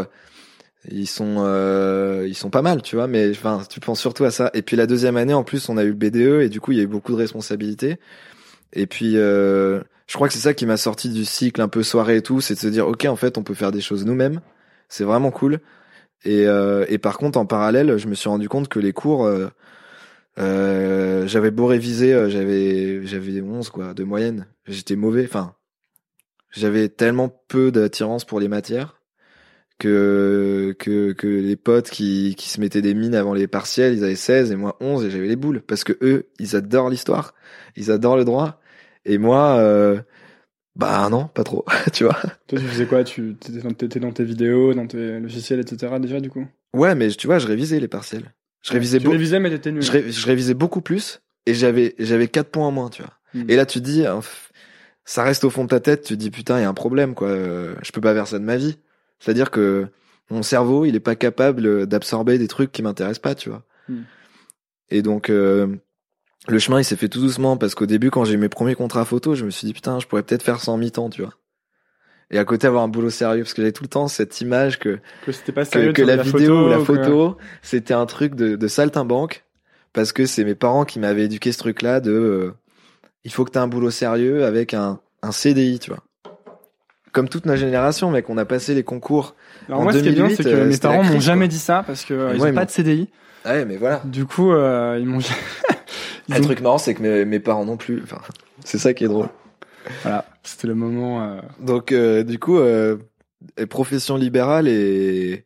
ils sont, euh, ils sont pas mal, tu vois. Mais enfin, tu penses surtout à ça. Et puis la deuxième année, en plus, on a eu le BDE et du coup, il y a eu beaucoup de responsabilités. Et puis, euh, je crois que c'est ça qui m'a sorti du cycle un peu soirée et tout, c'est de se dire, ok, en fait, on peut faire des choses nous-mêmes. C'est vraiment cool. Et, euh, et par contre, en parallèle, je me suis rendu compte que les cours, euh, euh, j'avais beau réviser, euh, j'avais j'avais 11 quoi de moyenne. J'étais mauvais. Enfin, j'avais tellement peu d'attirance pour les matières que que que les potes qui qui se mettaient des mines avant les partiels, ils avaient 16 et moi 11 et j'avais les boules parce que eux, ils adorent l'histoire, ils adorent le droit et moi euh, bah non, pas trop, tu vois. Toi, tu faisais quoi? Tu étais dans, t'étais dans tes vidéos, dans tes logiciels, etc. déjà, du coup? Ouais, mais tu vois, je révisais les partiels. Je révisais Tu beau- révisais, mais t'étais nul. je, ré- je révisais beaucoup plus et j'avais j'avais quatre points en moins, tu vois. Hmm. Et là, tu dis, pff, ça reste au fond de ta tête. Tu te dis putain, il y a un problème quoi. Euh, je peux pas faire ça de ma vie. C'est-à-dire que mon cerveau, il est pas capable d'absorber des trucs qui m'intéressent pas, tu vois. Hmm. Et donc euh, le chemin, il s'est fait tout doucement parce qu'au début, quand j'ai eu mes premiers contrats photo, je me suis dit putain, je pourrais peut-être faire ça en mi-temps, tu vois. Et à côté avoir un boulot sérieux parce que j'avais tout le temps cette image que Que c'était pas que, sérieux. que de la vidéo ou la que- photo, c'était un truc de, de saltimbanque parce que c'est mes parents qui m'avaient éduqué ce truc-là de euh, il faut que tu aies un boulot sérieux avec un, un CDI, tu vois. Comme toute notre génération, mec, on a passé les concours. Alors En moi, ce qui est bien, 2008, c'est que euh, mes la parents m'ont jamais dit ça parce que euh, ils Ouais, ont pas de CDI. Ouais, mais voilà. Du coup, euh, ils m'ont. ils ont- truc marrant, c'est que mes, mes parents non plus. Enfin, c'est ça qui est drôle. Voilà, c'était le moment. euh, Donc, euh, du coup, euh, profession libérale et,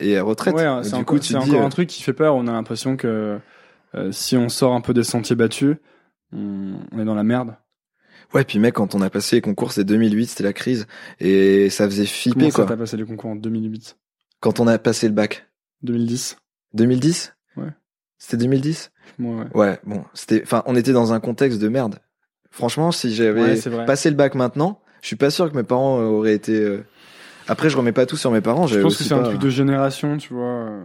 et retraite. Ouais, c'est encore, tu dis, euh, un truc qui fait peur. On a l'impression que euh, si on sort un peu des sentiers battus, on est dans la merde. Ouais, puis mec, quand on a passé les concours, c'est 2008, c'était la crise. Et ça faisait flipper, Comment ça quoi. t'as passé les concours en 2008 Quand on a passé le bac. 2010 2010 Ouais. C'était 2010 Moi, ouais. Ouais, bon, c'était, enfin, on était dans un contexte de merde. Franchement, si j'avais Ouais, passé le bac maintenant, je suis pas sûr que mes parents euh, auraient été. euh, Après, je remets pas tout sur mes parents. Je pense que c'est un truc de génération, tu vois. euh.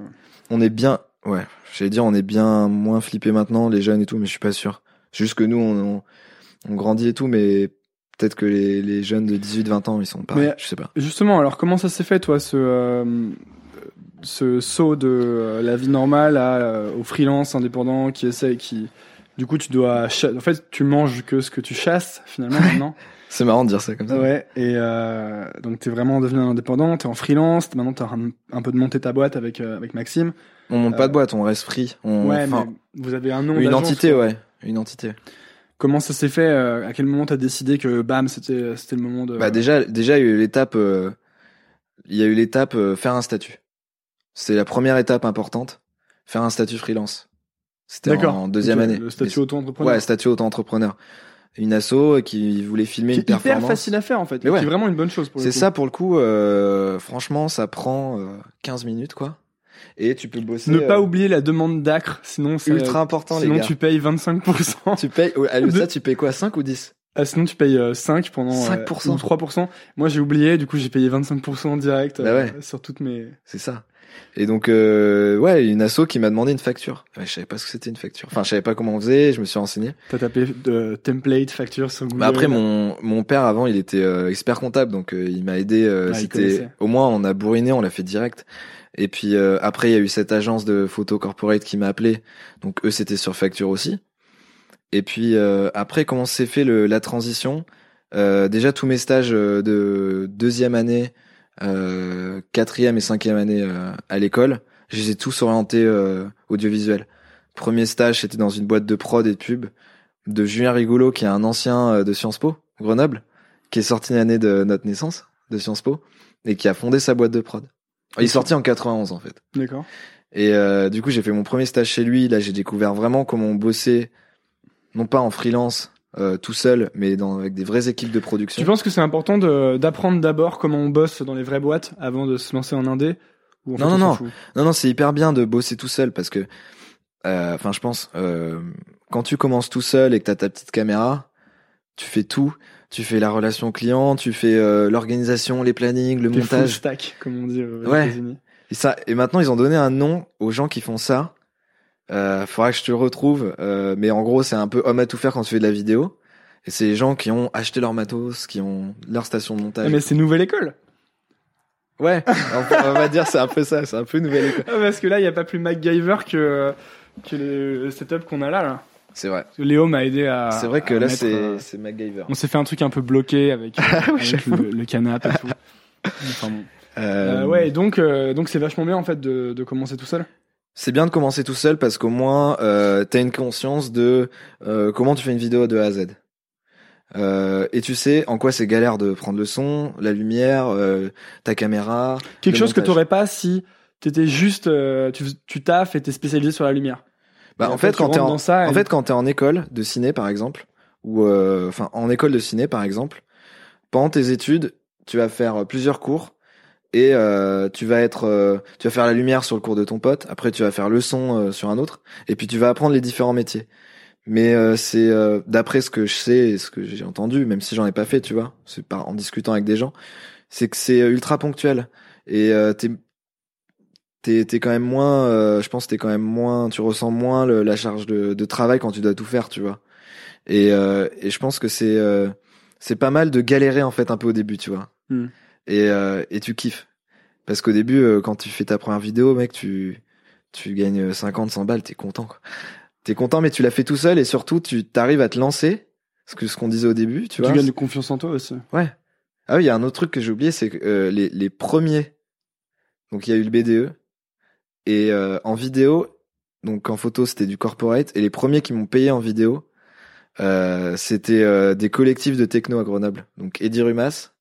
On est bien, ouais. J'allais dire, on est bien moins flippé maintenant, les jeunes et tout, mais je suis pas sûr. Juste que nous, on, on, on grandit et tout, mais peut-être que les, les jeunes de 18-20 ans, ils sont pas. Mais- Je sais pas. Justement, alors comment ça s'est fait, toi, ce, euh, ce saut de euh, la vie normale à, euh, au freelance indépendant qui essaie, qui. Du coup, tu dois. En fait, tu manges que ce que tu chasses, finalement, maintenant. C'est marrant de dire ça comme ça. Ouais, et donc t'es vraiment devenu un indépendant, t'es en freelance, maintenant t'as un, un peu de monter ta boîte avec, avec Maxime. On monte pas de boîte, on reste free. On, ouais, mais vous avez un nom une entité, ouais. Une entité. Comment ça s'est fait euh, À quel moment t'as décidé que bam, c'était c'était le moment de. Bah déjà, déjà il y a eu l'étape, euh, il y a eu l'étape euh, faire un statut. C'est la première étape importante, faire un statut freelance. C'était en deuxième année. Le statut auto-entrepreneur. Ouais, statut auto-entrepreneur. Une asso qui voulait filmer qui une est hyper performance. facile à faire en fait. Mais ouais. Qui est vraiment une bonne chose pour C'est ça pour le coup. euh, franchement, ça prend euh, 15 minutes quoi. Et tu peux bosser. Ne euh, pas oublier la demande d'acre, sinon c'est ultra important sinon les gars. tu payes 25%. Tu payes. allez, De- ça, tu payes quoi 5 ou 10 Ah, sinon tu payes euh, 5 pendant euh, 5%. ou 3%. Moi j'ai oublié, du coup j'ai payé 25% direct Bah euh, ouais. sur toutes mes. C'est ça. Et donc, euh, ouais, une asso qui m'a demandé une facture. Ouais, je savais pas ce que c'était une facture. Enfin, je savais pas comment on faisait. Je me suis renseigné. T'as tapé de template facture sur Google. Bah après, mon mon père avant, il était euh, expert comptable, donc euh, il m'a aidé. euh, Ah, C'était au moins on a bourriné, on l'a fait direct. Et puis euh, après, il y a eu cette agence de photo corporate qui m'a appelé. Donc eux, c'était sur facture aussi. Et puis euh, après, comment s'est fait le, la transition? Euh, Déjà tous mes stages euh, de deuxième année, euh, quatrième et cinquième année euh, à l'école, je les ai tous orientés euh, audiovisuel. Premier stage, c'était dans une boîte de prod et de pub de Julien Rigolo, qui est un ancien euh, de Sciences Po, Grenoble, qui est sorti l'année de notre naissance de Sciences Po et qui a fondé sa boîte de prod. Il est sorti en 91 en fait. D'accord. Et euh, du coup, j'ai fait mon premier stage chez lui. Là, j'ai découvert vraiment comment on bossait, non pas en freelance euh, tout seul, mais dans, avec des vraies équipes de production. Tu penses que c'est important d'apprendre d'abord comment on bosse dans les vraies boîtes avant de se lancer en indé ou en fait, Non, on non, non. Non, non, c'est hyper bien de bosser tout seul parce que, euh, enfin, je pense, euh, quand tu commences tout seul et que t'as ta petite caméra, tu fais tout. Tu fais la relation client, tu fais euh, l'organisation, les plannings, le T'es full montage. stack, comme on dit aux Ouais. États-Unis. Et ça, et maintenant ils ont donné un nom aux gens qui font ça. Euh, faudra que je te retrouve, euh, mais en gros c'est un peu homme à tout faire quand tu fais de la vidéo. Et c'est les gens qui ont acheté leur matos, qui ont leur station de montage. Ah, mais c'est nouvelle école. Ouais, on, va dire c'est un peu ça, c'est un peu nouvelle école. Ah, parce que là, il n'y a pas plus MacGyver que, que le, setup qu'on a là. là. C'est vrai. Léo m'a aidé à. C'est vrai que là c'est euh, c'est MacGyver. On s'est fait un truc un peu bloqué avec, euh, avec le, le canapé et tout. Enfin bon. Euh, ouais, donc euh, donc c'est vachement bien en fait de, de commencer tout seul. C'est bien de commencer tout seul parce qu'au moins euh, t'as une conscience de euh, comment tu fais une vidéo de A à Z. Euh, et tu sais en quoi c'est galère de prendre le son, la lumière, euh, ta caméra. Quelque chose que t'aurais pas si t'étais juste euh, tu, tu taffes et t'es spécialisé sur la lumière. Bah, en fait, quand t'es en, dans ça, en et- fait, quand t'es en école de ciné, par exemple, ou euh, enfin en école de ciné, par exemple, pendant tes études, tu vas faire plusieurs cours et euh, tu vas être, euh, tu vas faire la lumière sur le cours de ton pote. Après, tu vas faire le son euh, sur un autre, et puis tu vas apprendre les différents métiers. Mais euh, c'est euh, d'après ce que je sais et ce que j'ai entendu, même si j'en ai pas fait, tu vois, c'est pas en discutant avec des gens, c'est que c'est ultra ponctuel et euh, t'es t'es t'es quand même moins, je pense t'es quand même moins, tu ressens moins le- la charge de, de travail quand tu dois tout faire, tu vois. Et et je pense que c'est c'est pas mal de galérer en fait un peu au début, tu vois. Hmm. Et euh, et tu kiffes parce qu'au début euh, quand tu fais ta première vidéo, mec, tu tu gagnes 50 100 balles, t'es content quoi. T'es content mais tu l'as fait tout seul et surtout tu t'arrives à te lancer, ce que ce qu'on disait au début, tu Tu, vois. gagnes de confiance en toi aussi. Ouais. Ah oui, il y a un autre truc que j'ai oublié, c'est que euh, les, les premiers. Donc il y a eu le BDE et euh, en vidéo, donc en photo c'était du corporate et les premiers qui m'ont payé en vidéo, euh, c'était euh, des collectifs de techno à Grenoble. Donc Eddie Rumas,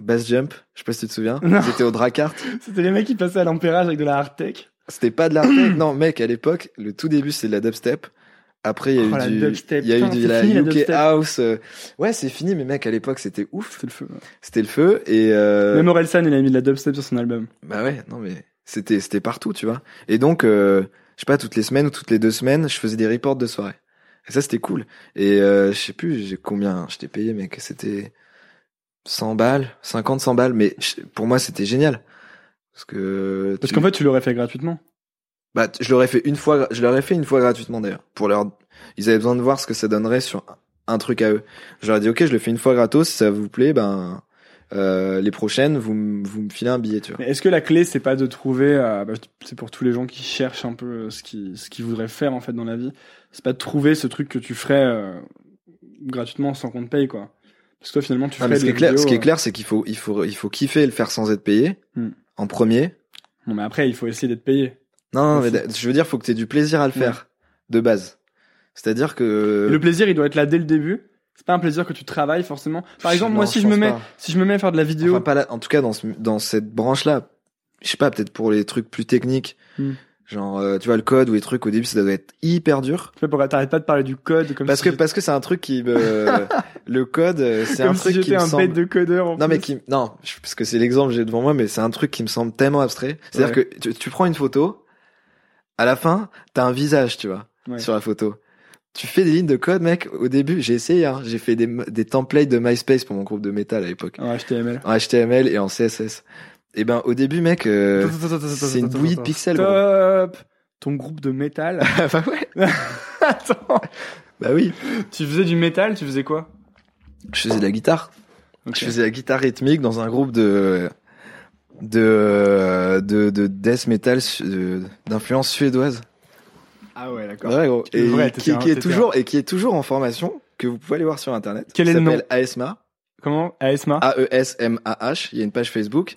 Bass Jump, je sais pas si tu te souviens, c'était au Dracart. C'était les mecs qui passaient à l'ampérage avec de la hard tech. C'était pas de la tech, non mec, à l'époque, le tout début c'est de la dubstep. Après il y a Oh, eu la du, dubstep, il y a eu la fini, UK house. Ouais, c'est fini, mais mec à l'époque c'était ouf, C'était le feu. c'était le feu et. Euh... Même Orelsan, il a mis de la dubstep sur son album. Bah ouais, non mais c'était c'était partout, tu vois. Et donc euh, je sais pas toutes les semaines ou toutes les deux semaines, je faisais des reports de soirée. Et ça c'était cool. Et euh, je sais plus combien je t'ai payé mec, c'était 100 balles, 50 100 balles mais pour moi c'était génial. Parce que Parce tu- qu'en fait, tu l'aurais fait gratuitement. bah je l'aurais fait une fois je l'aurais fait une fois gratuitement d'ailleurs pour leur ils avaient besoin de voir ce que ça donnerait sur un truc à eux. Je leur ai dit OK, je le fais une fois gratos, si ça vous plaît ben euh, les prochaines vous vous me filez un billet, tu vois. Est-ce que la clé, c'est pas de trouver, euh, bah, c'est pour tous les gens qui cherchent un peu euh, ce qu'ils ce qu'ils voudraient faire en fait dans la vie, c'est pas de trouver ce truc que tu ferais euh, gratuitement sans qu'on te paye quoi. Parce que toi finalement tu Ah, mais ce qui est clair, ce qui est euh, clair, c'est qu'il faut, il faut, il faut kiffer et le faire sans être payé. Hmm. En premier. Bon mais après il faut essayer d'être payé. Non, non, mais je veux dire, faut que tu aies du plaisir à le faire de base. C'est-à-dire que. Et le plaisir il doit être là dès le début. C'est pas un plaisir que tu travailles forcément. Par exemple Non, moi si je je me mets pas. si je me mets à faire de la vidéo, Enfin, pas là, en tout cas, dans, ce, dans cette branche-là, je sais pas, peut-être pour les trucs plus techniques, Hmm. Genre, euh, tu vois, le code ou les trucs au début, ça doit être hyper dur. tu sais pourquoi t'arrêtes pas de parler du code comme Parce si que, parce que c'est un truc qui me. le code, euh, c'est un comme si truc qui me un semble. bête de codeur. en Non mais qui non je- parce que c'est l'exemple que j'ai devant moi mais c'est un truc qui me semble tellement abstrait. C'est-à-dire Ouais. que tu, tu prends une photo, à la fin t'as un visage tu vois Ouais. sur la photo. Tu fais des lignes de code mec. Au début j'ai essayé hein, j'ai fait des des templates de MySpace pour mon groupe de métal à l'époque En HTML. en HTML et en CSS. Et ben au début mec euh, c'est une bouillie de pixels, gros. Stop. Ton groupe de métal. bah ouais Attends. bah oui. Tu faisais du métal, tu faisais quoi? Je faisais de la guitare. Ok. Je faisais la guitare rythmique dans un groupe de de de, de death metal d'influence suédoise. Ah ouais, d'accord. Ouais, gros. Tu Et devrais, qui, un- est toujours et qui est toujours en formation que vous pouvez aller voir sur internet. Quel est le nom s'appelle ASMA. Comment? ASMA A E S M A H. Il y a une page Facebook.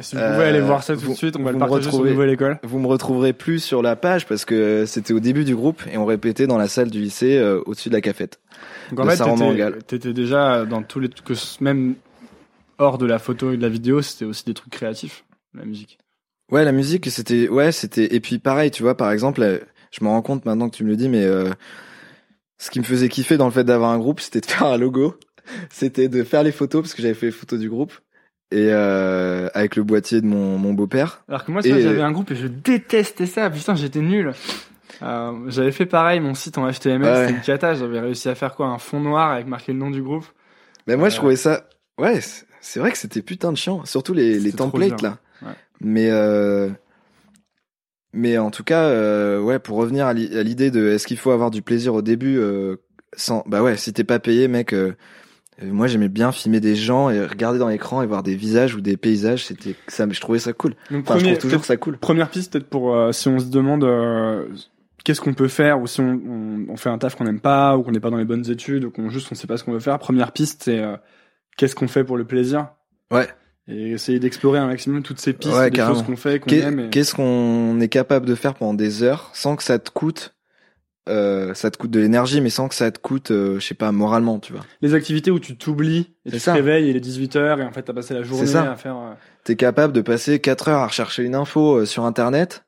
Si vous euh, pouvez aller voir ça tout vous- de suite, on va le partager sur. Nouvelle École. Vous me retrouverez plus sur la page parce que c'était au début du groupe et on répétait dans la salle du lycée euh, au-dessus de la cafette. Donc en fait, t'étais- déjà dans tous les que ce- même hors de la photo et de la vidéo, c'était aussi des trucs créatifs, la musique. Ouais, la musique, c'était, ouais, c'était, et puis pareil, tu vois, par exemple, euh, je me rends compte maintenant que tu me le dis, mais euh, ce qui me faisait kiffer dans le fait d'avoir un groupe, c'était de faire un logo, c'était de faire les photos parce que j'avais fait les photos du groupe et euh, avec le boîtier de mon, mon beau-père. Alors que moi, Et- j'avais un groupe et je détestais ça. Putain, j'étais nul. Euh, j'avais fait pareil, mon site en HTML, Ouais. c'était une cata. J'avais réussi à faire quoi Un fond noir avec marqué le nom du groupe. Mais moi, je Ouais. trouvais ça, ouais, c'est vrai que c'était putain de chiant, surtout les, les templates là. Ouais. Mais euh, mais en tout cas, euh, ouais, pour revenir à l'i- à l'idée de est-ce qu'il faut avoir du plaisir au début euh, sans, bah ouais, si t'es pas payé, mec. euh, euh, moi, j'aimais bien filmer des gens et regarder dans l'écran et voir des visages ou des paysages. C'était ça, je trouvais ça cool. Donc, Enfin, je trouve toujours ça cool. Première piste, peut-être pour euh, si on se demande euh, qu'est-ce qu'on peut faire ou si on, on, on fait un taf qu'on n'aime pas ou qu'on n'est pas dans les bonnes études ou qu'on juste on sait pas ce qu'on veut faire. Première piste, c'est euh, qu'est-ce qu'on fait pour le plaisir? Ouais. et essayer d'explorer un maximum toutes ces pistes, Ouais, des carrément. choses qu'on fait, qu'on aime. et- Qu'est-ce qu'on est capable de faire pendant des heures sans que ça te coûte, euh, ça te coûte de l'énergie, mais sans que ça te coûte, euh, je sais pas, moralement, tu vois. Les activités où tu t'oublies et tu ça. te réveilles et il est 18h et en fait t'as passé la journée ça. à faire. euh, T'es capable de passer 4 heures à rechercher une info sur internet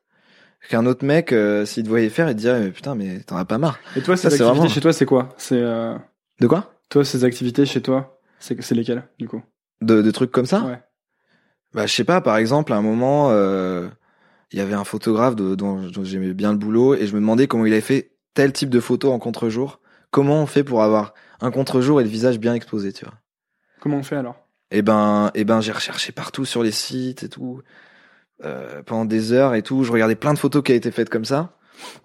qu'un autre mec, s'il te voyait faire, il te dirait mais putain mais t'en as pas marre. Et toi, ces activités vraiment- chez toi, c'est quoi? C'est De quoi? toi ces activités chez toi, c'est lesquelles du coup? De, de trucs comme ça? Ouais. Bah je sais pas, par exemple, à un moment, il y avait un photographe de- dont, dont j'aimais bien le boulot et je me demandais comment il avait fait tel type de photo en contre-jour comment on fait pour avoir un contre-jour et le visage bien exposé, tu vois? Comment on fait alors? Et ben, et ben, j'ai recherché partout sur les sites et tout, euh, pendant des heures et tout. Je regardais plein de photos qui avaient été faites comme ça.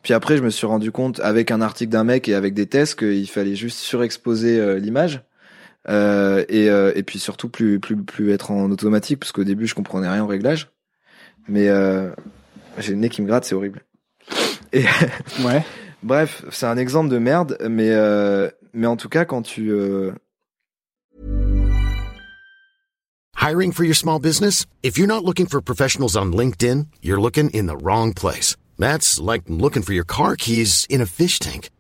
Puis après, je me suis rendu compte avec un article d'un mec et avec des tests qu'il fallait juste surexposer euh, l'image. Euh, et, euh, et puis surtout plus plus plus être en automatique parce qu'au début je comprenais rien au réglage mais euh, j'ai le nez qui me gratte c'est horrible et Ouais. bref c'est un exemple de merde mais euh, mais en tout cas quand tu euh, Hiring for your small business? If you're not looking for professionals on LinkedIn, you're looking in the wrong place. That's like looking for your car keys in a fish tank.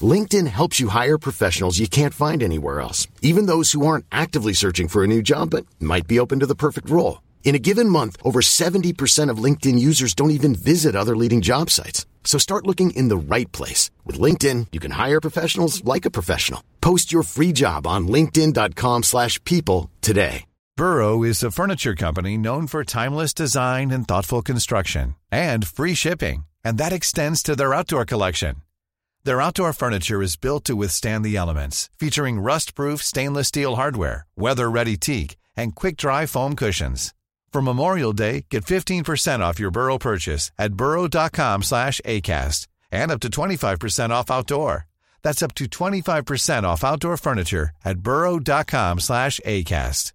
LinkedIn helps you hire professionals you can't find anywhere else, even those who aren't actively searching for a new job but might be open to the perfect role. In a given month, over 70% of LinkedIn users don't even visit other leading job sites. So start looking in the right place. With LinkedIn, you can hire professionals like a professional. Post your free job on linkedin.com/people slash people today. Burrow is a furniture company known for timeless design and thoughtful construction and free shipping, and that extends to their outdoor collection. Their outdoor furniture is built to withstand the elements, featuring rust-proof stainless steel hardware, weather-ready teak, and quick-dry foam cushions. For Memorial Day, get 15% off your Burrow purchase at burrow.com slash ACAST and up to 25% off outdoor. That's up to 25% off outdoor furniture at burrow.com slash ACAST.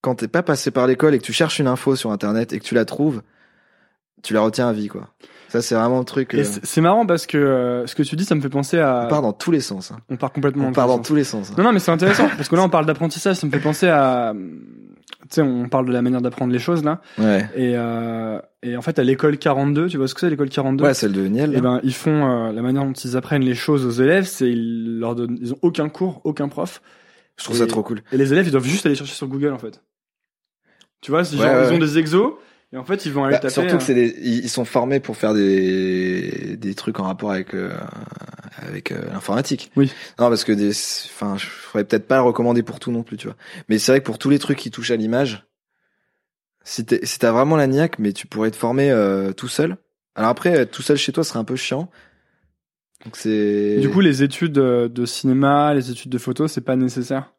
quand t'es pas passé par l'école et que tu cherches une info sur internet et que tu la trouves tu la retiens à vie quoi ça c'est vraiment le truc euh, c'est marrant parce que euh, ce que tu dis, ça me fait penser à. on part dans tous les sens hein. On part complètement. on dans part tous dans sens. tous les sens hein. Non, non, mais c'est intéressant parce que là, on parle d'apprentissage. Ça me fait penser à. Tu sais, on parle de la manière d'apprendre les choses là. ouais Et, euh, et en fait, à l'école 42, tu vois ce que c'est l'école 42 ouais celle de Niel Et là. ben, ils font euh, la manière dont ils apprennent les choses aux élèves, c'est ils leur donnent, ils ont aucun cours, aucun prof, je trouve ça trop cool et les élèves ils doivent juste aller chercher sur Google en fait. Tu vois, Ouais, genre ouais, ils ont des exos et en fait ils vont aller Bah, taper. surtout euh, que c'est des, ils sont formés pour faire des des trucs en rapport avec euh, avec euh, l'informatique. Oui. Non parce que des, enfin, je ferais peut-être pas le recommander pour tout non plus, tu vois. Mais c'est vrai que pour tous les trucs qui touchent à l'image, si t'es, si t'as vraiment la niaque, mais tu pourrais te former euh, tout seul. Alors après, être tout seul chez toi serait un peu chiant. Donc c'est. Du coup, les études euh, de cinéma, les études de photo, c'est pas nécessaire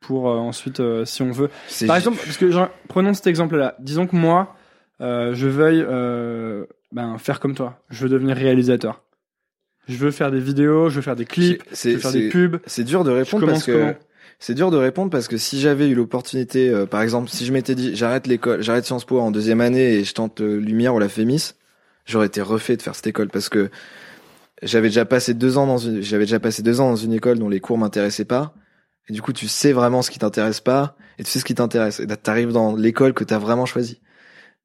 pour euh, ensuite, si on veut. Par exemple, parce que genre, prenons cet exemple-là. Disons que moi, je veuille euh, ben, faire comme toi. Je veux devenir réalisateur. Je veux faire des vidéos, je veux faire des clips, je veux faire des pubs. C'est dur de répondre parce que c'est dur de répondre parce que si j'avais eu l'opportunité, euh, par exemple, si je m'étais dit j'arrête l'école, j'arrête Sciences Po en deuxième année et je tente euh, Lumière ou la Fémis, j'aurais été refait de faire cette école parce que j'avais déjà passé deux ans dans une, j'avais déjà passé deux ans dans une école dont les cours m'intéressaient pas. Et du coup, tu sais vraiment ce qui t'intéresse pas et tu sais ce qui t'intéresse. Et là, t'arrives dans l'école que t'as vraiment choisi.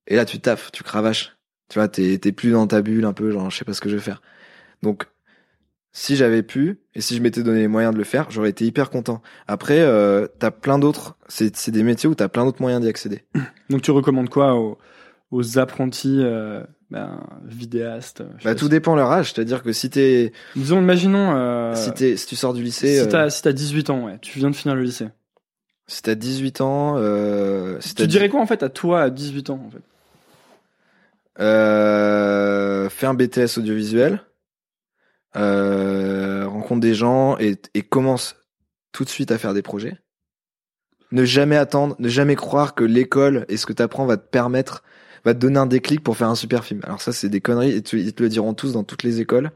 Et là, tu taffes, tu cravaches. Tu vois, t'es, t'es plus dans ta bulle un peu, genre, je sais pas ce que je vais faire. Donc, si j'avais pu, et si je m'étais donné les moyens de le faire, j'aurais été hyper content. Après, euh, t'as plein d'autres, c'est, c'est des métiers où t'as plein d'autres moyens d'y accéder. Donc tu recommandes quoi aux, aux apprentis euh, ben, vidéastes euh, Bah, tout si- dépend leur âge. C'est-à-dire que si t'es, Disons, imaginons, euh, si t'es, si tu sors du lycée, si euh, t'as si t'as 18 ans, ouais, tu viens de finir le lycée. si t'as 18 ans, euh, si Tu dirais quoi en fait à toi à 18 ans en fait? Euh, fais un BTS audiovisuel, euh, rencontre des gens et, et commence tout de suite à faire des projets. Ne jamais attendre, ne jamais croire que l'école et ce que tu apprends va te permettre, va te donner un déclic pour faire un super film. Alors ça, c'est des conneries et tu- ils te le diront tous dans toutes les écoles.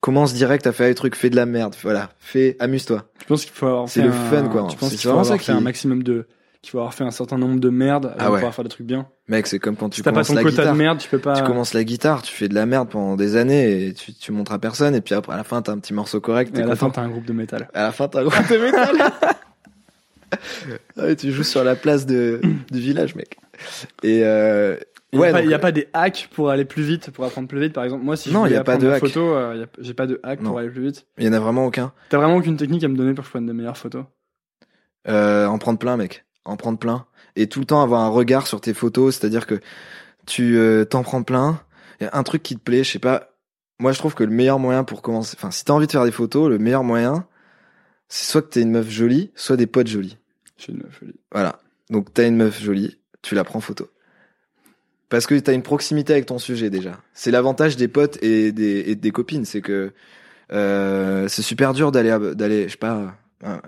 Commence direct à faire des trucs, fais de la merde, voilà, fais, amuse-toi. Je pense qu'il faut avoir C'est le un- fun, quoi. Tu penses C'est qu'il faut avoir fait qui- un maximum de qu'il faut avoir fait un certain nombre de merdes avant Ah de pouvoir faire des trucs bien. Mec, c'est comme quand tu Si pas commences ton la quota guitare. de merde, tu peux pas. Tu commences la guitare, tu fais de la merde pendant des années et tu, tu montres à personne et puis après à la fin t'as un petit morceau correct, Et à la fin, t'as un groupe de métal. À la fin t'as un groupe de métal. Tu joues sur la place de, du village, mec. Et euh, Il ouais, n'y a, pas- donc, y a pas des hacks pour aller plus vite, pour apprendre plus vite, par exemple. Moi, si je Non, voulais y a pas de hack. photo, euh, j'ai pas de hack Non. pour aller plus vite. il y en a vraiment aucun. T'as vraiment aucune technique à me donner pour que je prenne de meilleures photos? Euh, en prendre plein, mec. En prendre plein. Et tout le temps avoir un regard sur tes photos, c'est-à-dire que tu euh, t'en prends plein. Y a un truc qui te plaît, je sais pas. Moi, je trouve que le meilleur moyen pour commencer, enfin, si t'as envie de faire des photos, le meilleur moyen, c'est soit que t'es une meuf jolie, soit des potes jolis. Je suis une meuf jolie. Voilà. Donc t'as une meuf jolie, tu la prends photo. Parce que t'as une proximité avec ton sujet déjà. C'est l'avantage des potes et des, et des copines, c'est que euh, c'est super dur d'aller d'aller, je sais pas,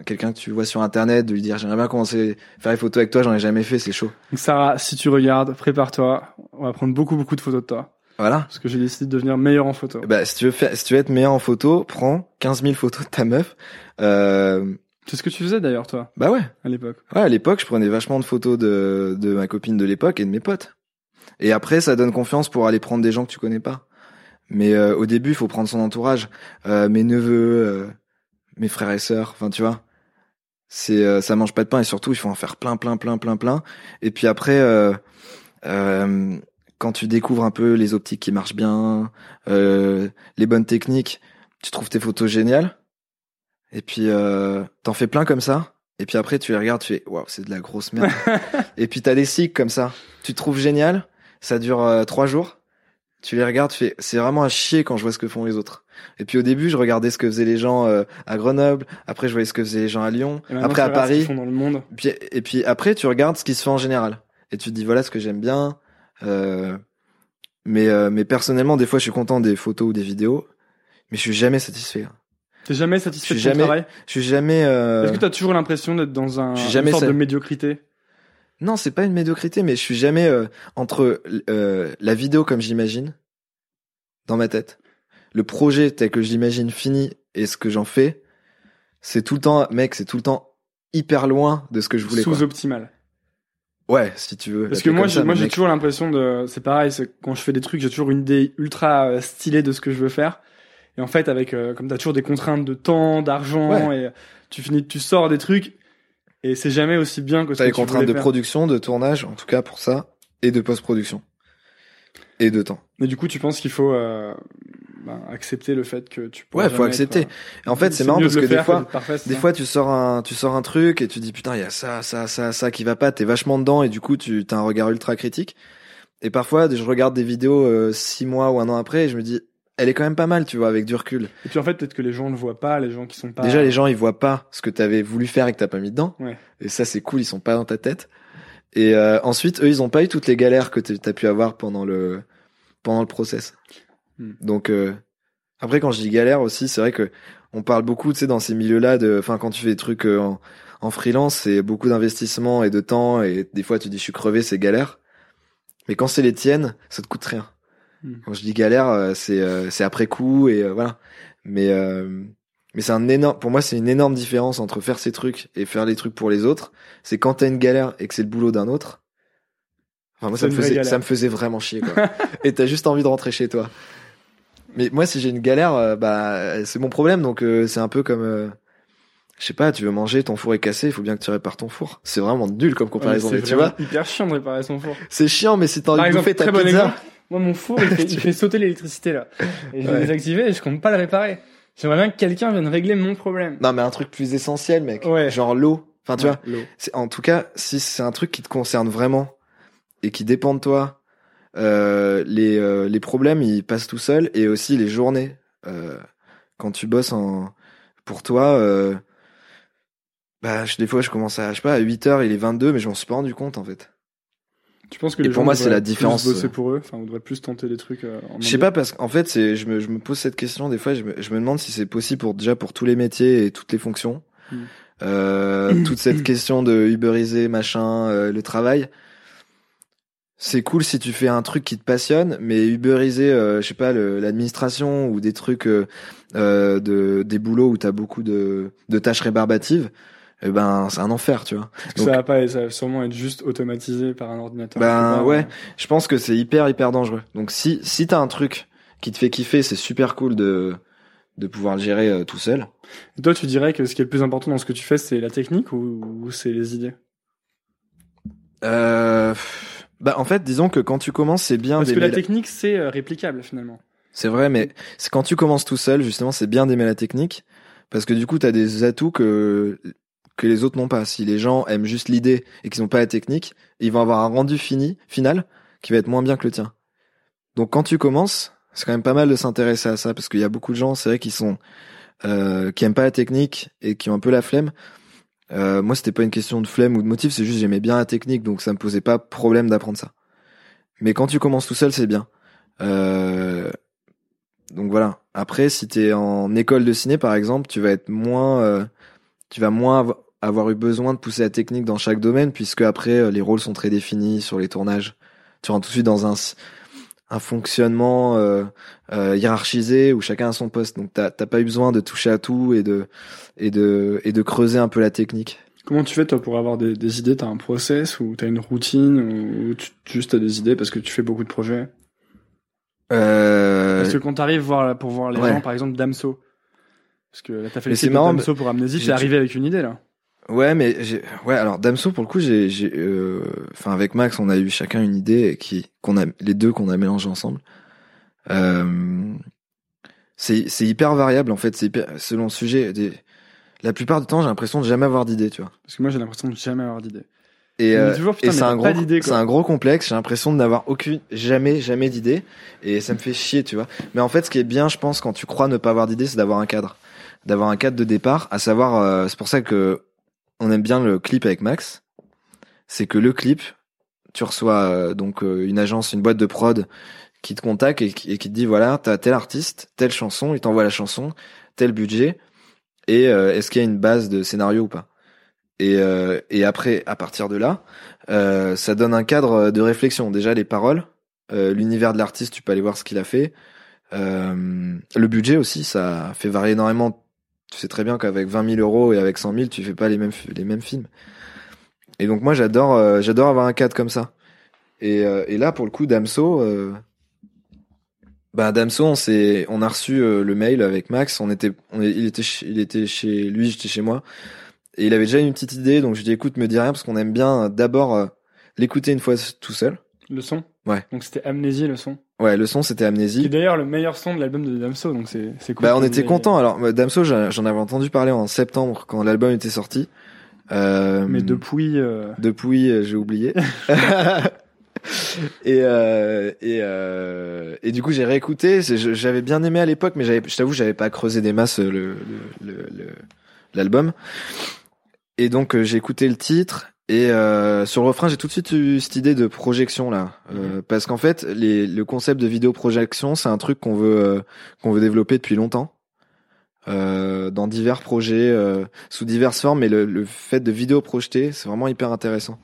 quelqu'un que tu vois sur internet, de lui dire j'aimerais bien commencer à faire les photos avec toi, j'en ai jamais fait, c'est chaud. Donc Sarah, si tu regardes, prépare-toi. On va prendre beaucoup beaucoup de photos de toi. Voilà. Parce que j'ai décidé de devenir meilleur en photo. Bah si tu veux faire, si tu veux être meilleur en photo, prends 15 000 photos de ta meuf. Euh, C'est ce que tu faisais d'ailleurs toi, bah ouais. à l'époque. Ouais, à l'époque, je prenais vachement de photos de, de ma copine de l'époque et de mes potes. Et après, ça donne confiance pour aller prendre des gens que tu connais pas. Mais euh, au début, il faut prendre son entourage, Euh, mes neveux, euh, mes frères et sœurs. Enfin, tu vois, c'est euh, ça mange pas de pain et surtout, il faut en faire plein, plein, plein, plein, plein. Et puis après, euh, euh, quand tu découvres un peu les optiques qui marchent bien, euh, les bonnes techniques, tu trouves tes photos géniales. Et puis euh, t'en fais plein comme ça. Et puis après, tu les regardes, tu fais waouh, c'est de la grosse merde. et puis t'as des cycles comme ça. Tu te trouves génial, ça dure euh, trois jours. Tu les regardes, tu fais c'est vraiment à chier quand je vois ce que font les autres. Et puis au début, je regardais ce que faisaient les gens euh, à Grenoble. Après, je voyais ce que faisaient les gens à Lyon. Après à Paris. font dans le monde. Puis, et puis après, tu regardes ce qui se fait en général. Et tu te dis, voilà ce que j'aime bien. Euh, mais, euh, mais personnellement, des fois, je suis content des photos ou des vidéos. Mais je suis jamais satisfait. T'es jamais satisfait de ton jamais- travail? Je suis jamais... Est-ce que t'as toujours l'impression d'être dans un, une sorte sa- de médiocrité? Non, c'est pas une médiocrité, mais je suis jamais entre la vidéo comme j'imagine, dans ma tête, le projet tel que je l'imagine fini et ce que j'en fais, c'est tout le temps, mec, c'est tout le temps hyper loin de ce que je voulais. Sous-optimal. Ouais, si tu veux. Parce que moi, j'ai, moi, j'ai toujours l'impression de, c'est pareil, c'est quand je fais des trucs, j'ai toujours une idée ultra euh, stylée de ce que je veux faire. Et en fait, avec, euh, comme t'as toujours des contraintes de temps, d'argent, et euh, tu finis, tu sors des trucs, et c'est jamais aussi bien que ce T'as que les tu contraintes de faire. production, de tournage, en tout cas pour ça, et de post-production. Et de temps. Mais du coup, tu penses qu'il faut, euh, ben, accepter le fait que tu pourras Ouais, faut accepter. être, Et en fait, euh, c'est marrant parce que des fois, Des fois, tu sors un, tu sors un truc et tu dis putain, il y a ça, ça, ça, ça qui va pas. T'es vachement dedans et du coup, tu as un regard ultra critique. Et parfois, je regarde des vidéos euh, six mois ou un an après et je me dis, elle est quand même pas mal, tu vois, avec du recul. Et puis en fait, peut-être que les gens le voient pas, les gens qui sont pas. Déjà, les gens, ils voient pas ce que t'avais voulu faire et que t'as pas mis dedans. Ouais. Et ça, c'est cool, ils sont pas dans ta tête. Et euh, ensuite, eux, ils ont pas eu toutes les galères que t'as pu avoir pendant le pendant le process. Hmm. Donc euh, après, quand je dis galère aussi, c'est vrai que on parle beaucoup, tu sais, dans ces milieux-là, de, enfin, quand tu fais des trucs euh, en, en freelance, c'est beaucoup d'investissement et de temps, et des fois, tu dis, je suis crevé, c'est galère. Mais quand c'est les tiennes, ça te coûte rien. Hmm. Quand je dis galère, euh, c'est euh, c'est après coup et voilà. Mais euh, mais c'est un énorme, pour moi, c'est une énorme différence entre faire ces trucs et faire les trucs pour les autres. C'est quand t'as une galère et que c'est le boulot d'un autre. Enfin, moi, ça me faisait, ça me faisait vraiment chier, quoi. et t'as juste envie de rentrer chez toi. Mais moi, si j'ai une galère, euh, bah, c'est mon problème. Donc, euh, c'est un peu comme, euh, je sais pas, tu veux manger, ton four est cassé, il faut bien que tu répares ton four. C'est vraiment nul comme comparaison, c'est mais tu vois. hyper chiant de réparer son four. C'est chiant, mais si t'as envie de bouffer ta bon pizza, exemple. Moi, mon four, il fait, il fait sauter l'électricité, là. Et je l'ai Ouais. désactivé et je compte pas le réparer. J'aimerais bien que quelqu'un vienne régler mon problème. non, mais un truc plus essentiel, mec. Ouais. Genre l'eau. Enfin, tu Ouais, vois. l'eau. C'est, en tout cas, si c'est un truc qui te concerne vraiment et qui dépend de toi, euh, les, euh, les problèmes, ils passent tout seuls et aussi les journées. Euh, quand tu bosses en, pour toi, bah, je- des fois, je commence à, je sais pas, à 8 heures, il est 22, mais je m'en suis pas rendu compte, en fait. Tu penses que Et les pour gens moi, c'est la différence, bosser pour eux, enfin, on devrait plus tenter des trucs. en Je sais pas parce qu'en fait, c'est, je me, je me pose cette question des fois. Je me, je me demande si c'est possible pour déjà pour tous les métiers et toutes les fonctions. Mm. Euh, toute cette question de uberiser machin, euh, le travail. C'est cool si tu fais un truc qui te passionne, mais uberiser, euh, je sais pas, l'administration ou des trucs euh, euh, de des boulots où t'as beaucoup de, de tâches rébarbatives, eh ben c'est un enfer, tu vois. Donc- ça va pas, ça va sûrement être juste automatisé par un ordinateur. Ben, ouais. Je pense que c'est hyper hyper dangereux. Donc si si t'as un truc qui te fait kiffer, c'est super cool de de pouvoir le gérer euh, tout seul. Et toi, tu dirais que ce qui est le plus important dans ce que tu fais, c'est la technique ou, ou c'est les idées? Euh, bah en fait, disons que quand tu commences, c'est bien Parce que la- technique, c'est euh, réplicable finalement. C'est vrai, mais c'est quand tu commences tout seul, justement, c'est bien d'aimer la technique parce que du coup, t'as des atouts que que les autres n'ont pas. Si les gens aiment juste l'idée et qu'ils n'ont pas la technique, ils vont avoir un rendu fini final qui va être moins bien que le tien. Donc quand tu commences, c'est quand même pas mal de s'intéresser à ça parce qu'il y a beaucoup de gens, c'est vrai, qui sont euh, qui aiment pas la technique et qui ont un peu la flemme. Euh, moi, c'était pas une question de flemme ou de motif, c'est juste j'aimais bien la technique, donc ça me posait pas problème d'apprendre ça. Mais quand tu commences tout seul, c'est bien. Euh, donc voilà. Après, si t'es en école de ciné, par exemple, tu vas être moins, euh, tu vas moins avo- avoir eu besoin de pousser la technique dans chaque domaine, puisque après euh, les rôles sont très définis sur les tournages. Tu rentres tout de suite dans un un fonctionnement euh, euh, hiérarchisé où chacun a son poste. Donc t'as t'as pas eu besoin de toucher à tout et de et de et de creuser un peu la technique. Comment tu fais toi pour avoir des, des idées? T'as un process ou t'as une routine ou tu juste t'as des idées parce que tu fais beaucoup de projets? Euh, Parce que quand t'arrives voir, pour voir les ouais. gens, par exemple Damso, parce que là t'as fait Mais le c'est clip de marrant, Damso pour Amnésie, t'es arrivé avec une idée là. Ouais, mais j'ai, ouais, alors Damso pour le coup, j'ai, j'ai, euh, enfin avec Max, on a eu chacun une idée qui, qu'on a, les deux qu'on a mélangé ensemble. Euh, c'est, c'est hyper variable en fait, c'est hyper, selon le sujet. Des, la plupart du temps, j'ai l'impression de jamais avoir d'idée, tu vois. Parce que moi j'ai l'impression de jamais avoir d'idée. Et, euh, et c'est un gros, c'est un gros complexe. J'ai l'impression de n'avoir aucune, jamais, jamais d'idée, et ça me fait chier, tu vois. Mais en fait, ce qui est bien, je pense, quand tu crois ne pas avoir d'idée, c'est d'avoir un cadre, d'avoir un cadre de départ. À savoir, euh, c'est pour ça que on aime bien le clip avec Max. C'est que le clip, tu reçois euh, donc euh, une agence, une boîte de prod qui te contacte et qui, te dit voilà, t'as tel artiste, telle chanson, il t'envoie la chanson, tel budget, et euh, est-ce qu'il y a une base de scénario ou pas? Et, euh, et après, à partir de là, ça donne un cadre de réflexion. Déjà les paroles, l'univers de l'artiste, tu peux aller voir ce qu'il a fait. Le budget aussi, ça fait varier énormément. Tu sais très bien qu'avec 20 000 euros et avec 100 000, tu fais pas les mêmes les mêmes films. Et donc moi, j'adore euh, j'adore avoir un cadre comme ça. Et, euh, et là, pour le coup, Damso, euh, bah Damso, on s'est on a reçu euh, le mail avec Max. On était on il était il était chez lui, j'étais chez moi. Et il avait déjà une petite idée, donc je lui ai dit écoute, me dis rien parce qu'on aime bien euh, d'abord l'écouter une fois tout seul. Le son? Ouais. Donc c'était Amnésie le son? Ouais, le son c'était Amnésie. d'ailleurs le meilleur son de l'album de Damso, donc c'est c'est cool. Bah on était content. Alors euh, Damso, j'en avais entendu parler en septembre quand l'album était sorti. Euh, Mais depuis, euh, depuis, euh, j'ai oublié. et euh, et euh, et du coup j'ai réécouté. C'est- J'avais bien aimé à l'époque, mais j'avais, je t'avoue, j'avais pas creusé des masses le le- le- le- l'album. Et donc euh, j'ai écouté le titre et euh, sur le refrain j'ai tout de suite eu cette idée de projection là, Euh, parce qu'en fait les, le concept de vidéo projection c'est un truc qu'on veut euh, qu'on veut développer depuis longtemps. Euh, dans divers projets euh, sous diverses formes, mais le, le fait de vidéo projeter, c'est vraiment hyper intéressant.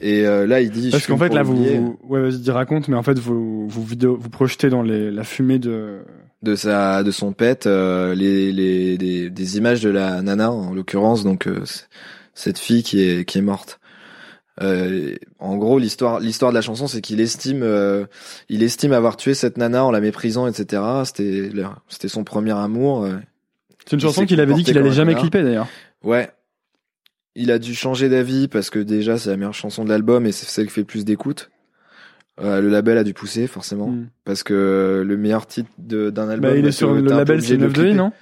Et euh, là, il dit. parce qu'en fait là vous, vous- ouais vas-y raconte, mais en fait vous vous vidéo vous projetez dans les la fumée de de sa, de son pet, euh, les, les, des, des images de la nana en l'occurrence, donc euh, cette fille qui est, qui est morte. Euh, en gros, l'histoire, l'histoire de la chanson, c'est qu'il estime, euh, il estime avoir tué cette nana en la méprisant, etc. C'était, c'était son premier amour. euh. C'est une Il chanson qu'il avait dit qu'il allait jamais clipper d'ailleurs. Ouais. Il a dû changer d'avis parce que déjà c'est la meilleure chanson de l'album et c'est celle qui fait le plus d'écoute. Euh, le label a dû pousser forcément Mm. parce que le meilleur titre d'un album. Bah, il est sur le label c'est de le 9 de I, clipper. non?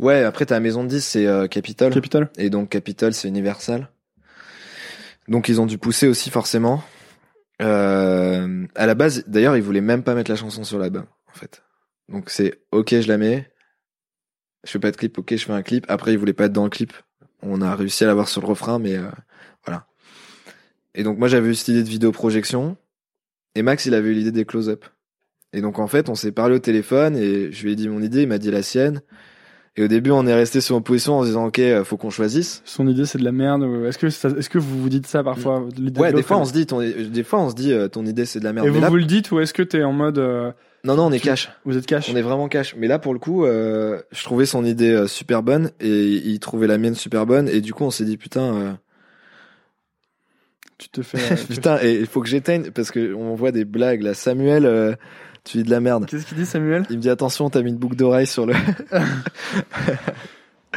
Ouais, après ta maison de 10 c'est euh, Capitol Capital. et donc Capitol c'est Universal. Donc ils ont dû pousser aussi forcément. Euh, à la base, d'ailleurs, ils voulaient même pas mettre la chanson sur l'album en fait. Donc c'est ok, je la mets. Je fais pas de clip, ok, je fais un clip. Après, ils voulaient pas être dans le clip. On a réussi à l'avoir sur le refrain, mais euh, voilà. Et donc moi j'avais eu cette idée de vidéo projection et Max il avait eu l'idée des close-up. Et donc en fait on s'est parlé au téléphone et je lui ai dit mon idée, il m'a dit la sienne. Et au début on est resté sur une position en se disant ok euh, faut qu'on choisisse. Son idée c'est de la merde. Est-ce que ça- est-ce que vous vous dites ça parfois de Ouais des l'autre, fois on se dit ton, des fois on se dit euh, ton idée c'est de la merde. Et Mais vous là, vous le dites ou est-ce que t'es en mode euh, non non on est tu- cash. vous êtes cash On est vraiment cash. Mais là, pour le coup, euh, je trouvais son idée euh, super bonne et il trouvait la mienne super bonne. Et du coup, on s'est dit, putain, euh, Tu te fais. euh, tu te putain, et il faut que j'éteigne parce que on voit des blagues. Là, Samuel, euh, tu dis de la merde. Qu'est-ce qu'il dit Samuel? Il me dit, attention, t'as mis une boucle d'oreille sur le.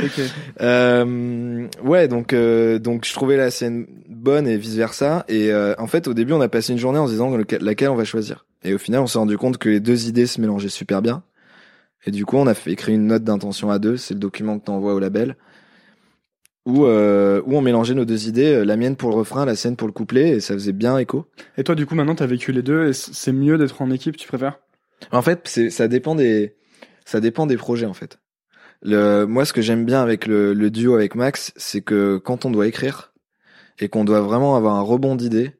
Ok. Euh, ouais, donc euh, donc je trouvais la scène bonne et vice versa. Et euh, en fait, au début, on a passé une journée en se disant lequel- laquelle on va choisir. Et au final, on s'est rendu compte que les deux idées se mélangeaient super bien. Et du coup, on a fait écrit une note d'intention à deux. C'est le document que t'envoies au label. Où, euh, où on mélangeait nos deux idées, euh, la mienne pour le refrain, la sienne pour le couplet, et ça faisait bien écho. Et toi du coup maintenant t'as vécu les deux et c'est mieux d'être en équipe, tu préfères? En fait, c'est ça dépend des ça dépend des projets en fait. Le moi ce que j'aime bien avec le, le duo avec Max, c'est que quand on doit écrire et qu'on doit vraiment avoir un rebond d'idées,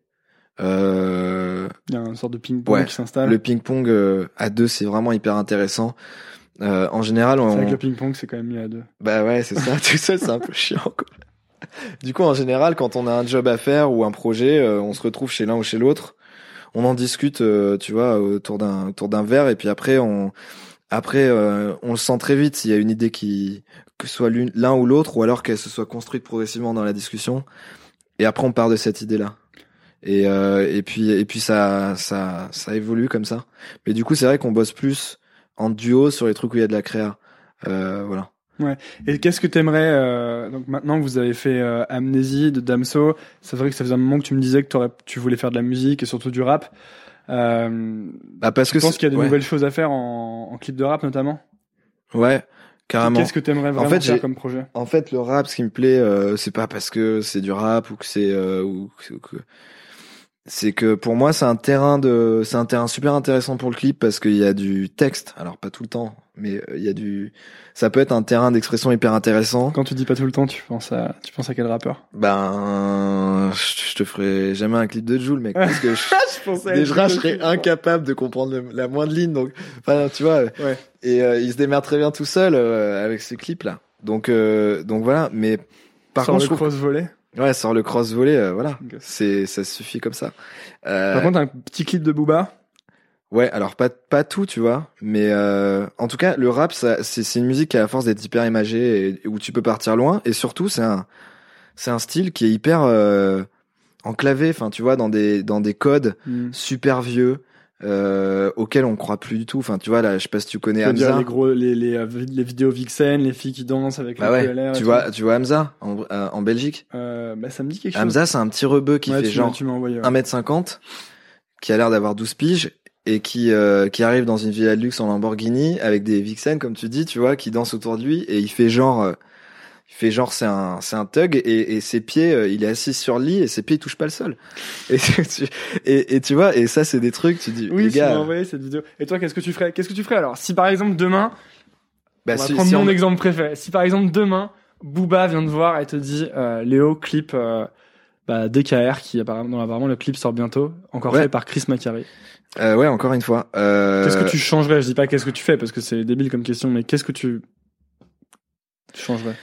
Euh, Il y a une sorte de ping-pong Ouais, qui s'installe. le ping-pong euh, à deux, c'est vraiment hyper intéressant. Euh, en général, C'est on, vrai que le ping-pong, c'est quand même mieux à deux. bah ouais, c'est ça. Tout seul, c'est un peu chiant. Quoi. Du coup, en général, quand on a un job à faire ou un projet, euh, on se retrouve chez l'un ou chez l'autre. On en discute, euh, tu vois, autour d'un autour d'un verre, et puis après, on après, euh, on le sent très vite s'il y a une idée qui que ce soit l'une- l'un ou l'autre, ou alors qu'elle se soit construite progressivement dans la discussion. Et après, on part de cette idée-là. Et euh, et puis et puis ça ça ça évolue comme ça. Mais du coup, c'est vrai qu'on bosse plus en duo sur les trucs où il y a de la créa. Euh, voilà. Et qu'est-ce que t'aimerais euh, donc maintenant que vous avez fait euh, Amnésie de Damso, c'est vrai que ça faisait un moment que tu me disais que tu voulais faire de la musique et surtout du rap. Euh, Bah parce je que pense c'est- qu'il y a de ouais. nouvelles choses à faire en, en clip de rap notamment? Ouais, carrément. Qu'est-ce que t'aimerais vraiment fait, faire comme projet? En fait, le rap, ce qui me plaît, euh, c'est pas parce que c'est du rap ou que c'est euh, ou que c'est que pour moi, c'est un terrain de, c'est un terrain super intéressant pour le clip parce qu'il y a du texte. Alors pas tout le temps, mais euh, il y a du, ça peut être un terrain d'expression hyper intéressant. Quand tu dis pas tout le temps, tu penses à tu penses à quel rappeur? Ben, je te ferai jamais un clip de Joule, mec, parce que je, Je pensais déjà, je serais incapable de comprendre le- la moindre ligne. Donc, enfin, tu vois. Ouais. Et euh, il se démerde très bien tout seul euh, avec ces clips là. Donc, euh, donc voilà. Mais par Sur contre, le je trouve cross volet. Ouais, sur le cross volet, euh, voilà. C'est, ça suffit comme ça. Euh, Par contre, un petit clip de Booba? ouais, alors pas, pas tout, tu vois. Mais euh, en tout cas, le rap, ça, c'est, c'est une musique qui a la force d'être hyper imagée et, où tu peux partir loin. Et surtout, c'est un, c'est un style qui est hyper euh, enclavé. Enfin, tu vois, dans des, dans des codes Hmm. super vieux euh, auxquels on croit plus du tout. Enfin, tu vois là, je sais pas si tu connais Tu veux dire Hamza. les gros les, les, euh, les vidéos Vixen, les filles qui dansent avec Bah ouais, PLR tu tout. vois, tu vois Hamza en, euh, en Belgique? Euh, bah ça me dit quelque chose. Hamza, c'est un petit rebeu qui Ouais, fait tu genre tu envoyé. ouais. 1m50 qui a l'air d'avoir 12 piges et qui euh, qui arrive dans une villa de luxe en Lamborghini avec des vixens comme tu dis tu vois qui dansent autour de lui et il fait genre euh, il fait genre c'est un c'est un thug et, et ses pieds euh, il est assis sur le lit et ses pieds ils touchent pas le sol et tu, et, et tu vois et ça c'est des trucs tu dis Oui, les tu m'as gars envoyé cette vidéo. Et toi, qu'est-ce que tu ferais Qu'est-ce que tu ferais alors? Si par exemple demain, bah, on va si- prendre si mon on- exemple préféré. Si par exemple demain, Booba vient te voir et te dit euh, Léo, clip euh, bah, DKR, qui apparemment, apparemment le clip sort bientôt, encore Ouais. fait par Chris Macari. euh, ouais encore une fois Qu'est-ce que tu changerais? Je dis pas qu'est-ce que tu fais parce que c'est débile comme question, mais qu'est-ce que tu, tu changerais?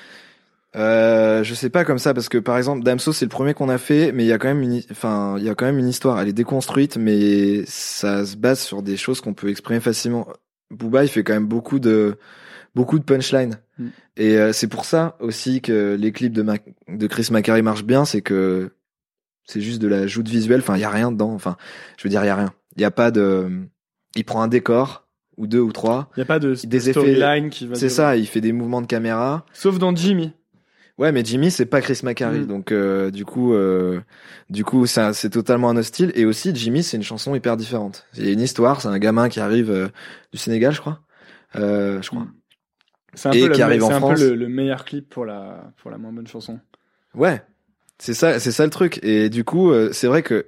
Euh, je sais pas comme ça parce que par exemple Damso c'est le premier qu'on a fait mais il y a quand même une enfin il y a quand même une histoire. Elle est déconstruite mais ça se base sur des choses qu'on peut exprimer facilement. Booba il fait quand même beaucoup de beaucoup de punchline Mm. et euh, c'est pour ça aussi que les clips de Mac- de Chris Macari marchent bien c'est que c'est juste de la joute visuelle. Enfin il y a rien dedans. Enfin je veux dire il y a rien. Il y a pas de il prend un décor ou deux ou trois. Il y a pas de Des effets- storyline qui va. c'est ça il fait des mouvements de caméra. Sauf dans Jimmy. Ouais, mais Jimmy, c'est pas Chris Macari, Mm. donc euh, du coup, euh, du coup, ça, c'est totalement un autre style. Et aussi, Jimmy, c'est une chanson hyper différente. Il y a une histoire, c'est un gamin qui arrive euh, du Sénégal, je crois. Euh, je crois. C'est un Et peu, qui le, arrive en c'est un peu France. le, le meilleur clip pour la, pour la moins bonne chanson. Ouais, c'est ça, c'est ça le truc. Et du coup, euh, c'est vrai que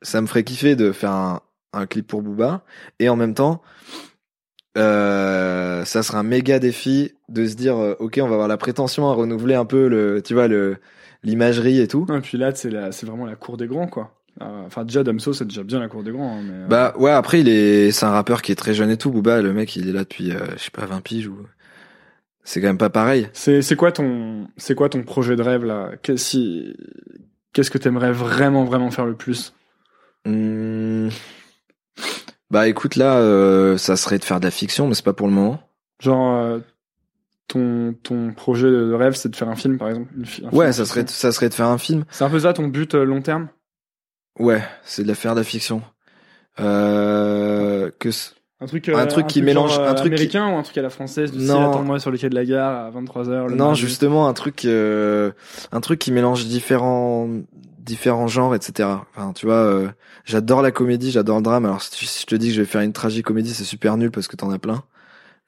ça me ferait kiffer de faire un, un clip pour Booba, et en même temps, euh, ça sera un méga défi de se dire, euh, ok, on va avoir la prétention à renouveler un peu le, tu vois, le l'imagerie et tout. Et puis là, c'est c'est vraiment la cour des grands, quoi. Euh, Enfin, déjà, Damso, c'est déjà bien la cour des grands. hein, mais, euh, Bah ouais, après il est c'est un rappeur qui est très jeune et tout, Booba, le mec, il est là depuis euh, je sais pas 20 piges ou c'est quand même pas pareil. c'est, c'est quoi ton, c'est quoi ton projet de rêve là? Qu'est- si, qu'est-ce que t'aimerais vraiment, vraiment faire le plus? Hmm. Bah écoute là euh, ça serait de faire de la fiction mais c'est pas pour le moment. Genre, euh, ton, ton projet de rêve, c'est de faire un film, par exemple. une fi- un film Ouais, ça serait ça serait de faire un film. C'est un peu ça ton but euh, long terme? Ouais, c'est de la faire de la fiction. Euh que c- Un truc, Un truc qui mélange- genre, euh, un truc qui- américain ou un truc à la française du style Non. attends-moi sur le quai de la gare à 23h. non, justement un truc euh, un truc qui mélange différents différents genres etc. Enfin, tu vois euh, j'adore la comédie, j'adore le drame. Alors si je te dis que je vais faire une tragicomédie, c'est super nul parce que t'en as plein.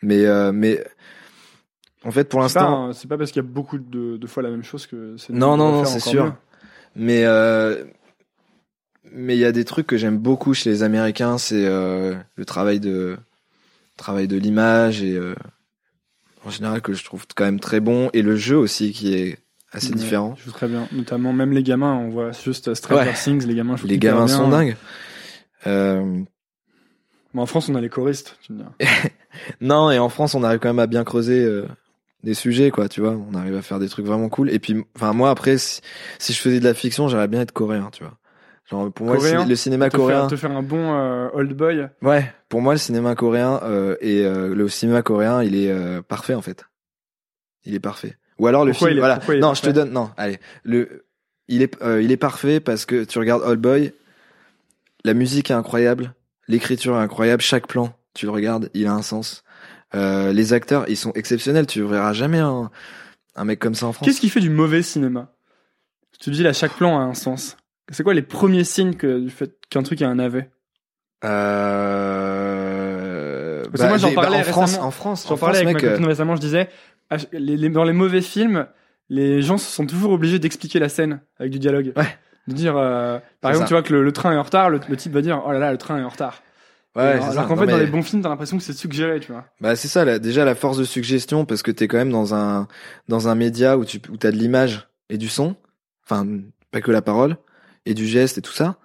Mais euh, mais en fait pour l'instant c'est pas parce qu'il y a beaucoup de, de fois la même chose que c'est. Non, non, non, c'est sûr. mieux. Mais euh, mais il y a des trucs que j'aime beaucoup chez les Américains, c'est le travail de travail de l'image et en général que je trouve quand même très bon et le jeu aussi qui est assez Ouais, différent. Ils jouent très bien. Notamment, même les gamins, on voit juste Stranger Ouais. Things, les gamins jouent Les gamins bien. sont dingues. Euh, Mais en France, on a les choristes, tu me dis. non, et en France, on arrive quand même à bien creuser euh, des sujets, quoi, tu vois. On arrive à faire des trucs vraiment cool. Et puis, enfin, moi, après, si, si je faisais de la fiction, j'aimerais bien être coréen, tu vois. Genre, pour moi, Coréen le cinéma te coréen. Faire, te faire un bon euh, old boy. Ouais, pour moi, le cinéma coréen euh, et euh, le cinéma coréen, il est euh, parfait en fait. Il est parfait. Ou alors le Pourquoi film, est- voilà. non, je te donne, non, allez, le, il est, euh, il est parfait parce que tu regardes Old Boy, la musique est incroyable, l'écriture est incroyable, chaque plan, tu le regardes, il a un sens. Euh, les acteurs, ils sont exceptionnels. Tu verras jamais un, un mec comme ça en France. Qu'est-ce qui fait du mauvais cinéma? Je te dis là, chaque plan a un sens. C'est quoi les premiers signes que, du fait qu'un truc a un navet? Euh... Parce que moi, j'en bah, parlais en France, récemment. en France, J'en en parlais France, avec mec, ma euh, copine récemment, je disais, ah, dans les mauvais films, les gens sont toujours obligés d'expliquer la scène avec du dialogue. Ouais. De dire, euh, par exemple, ça. tu vois que le, le train est en retard, le, le type va dire, oh là là, le train est en retard. Ouais, alors qu'en fait, dans les bons films, t'as l'impression que c'est suggéré, tu vois. Bah c'est ça, là, déjà la force de suggestion parce que t'es quand même dans un dans un média où tu où t'as de l'image et du son, enfin pas que la parole et du geste et tout ça.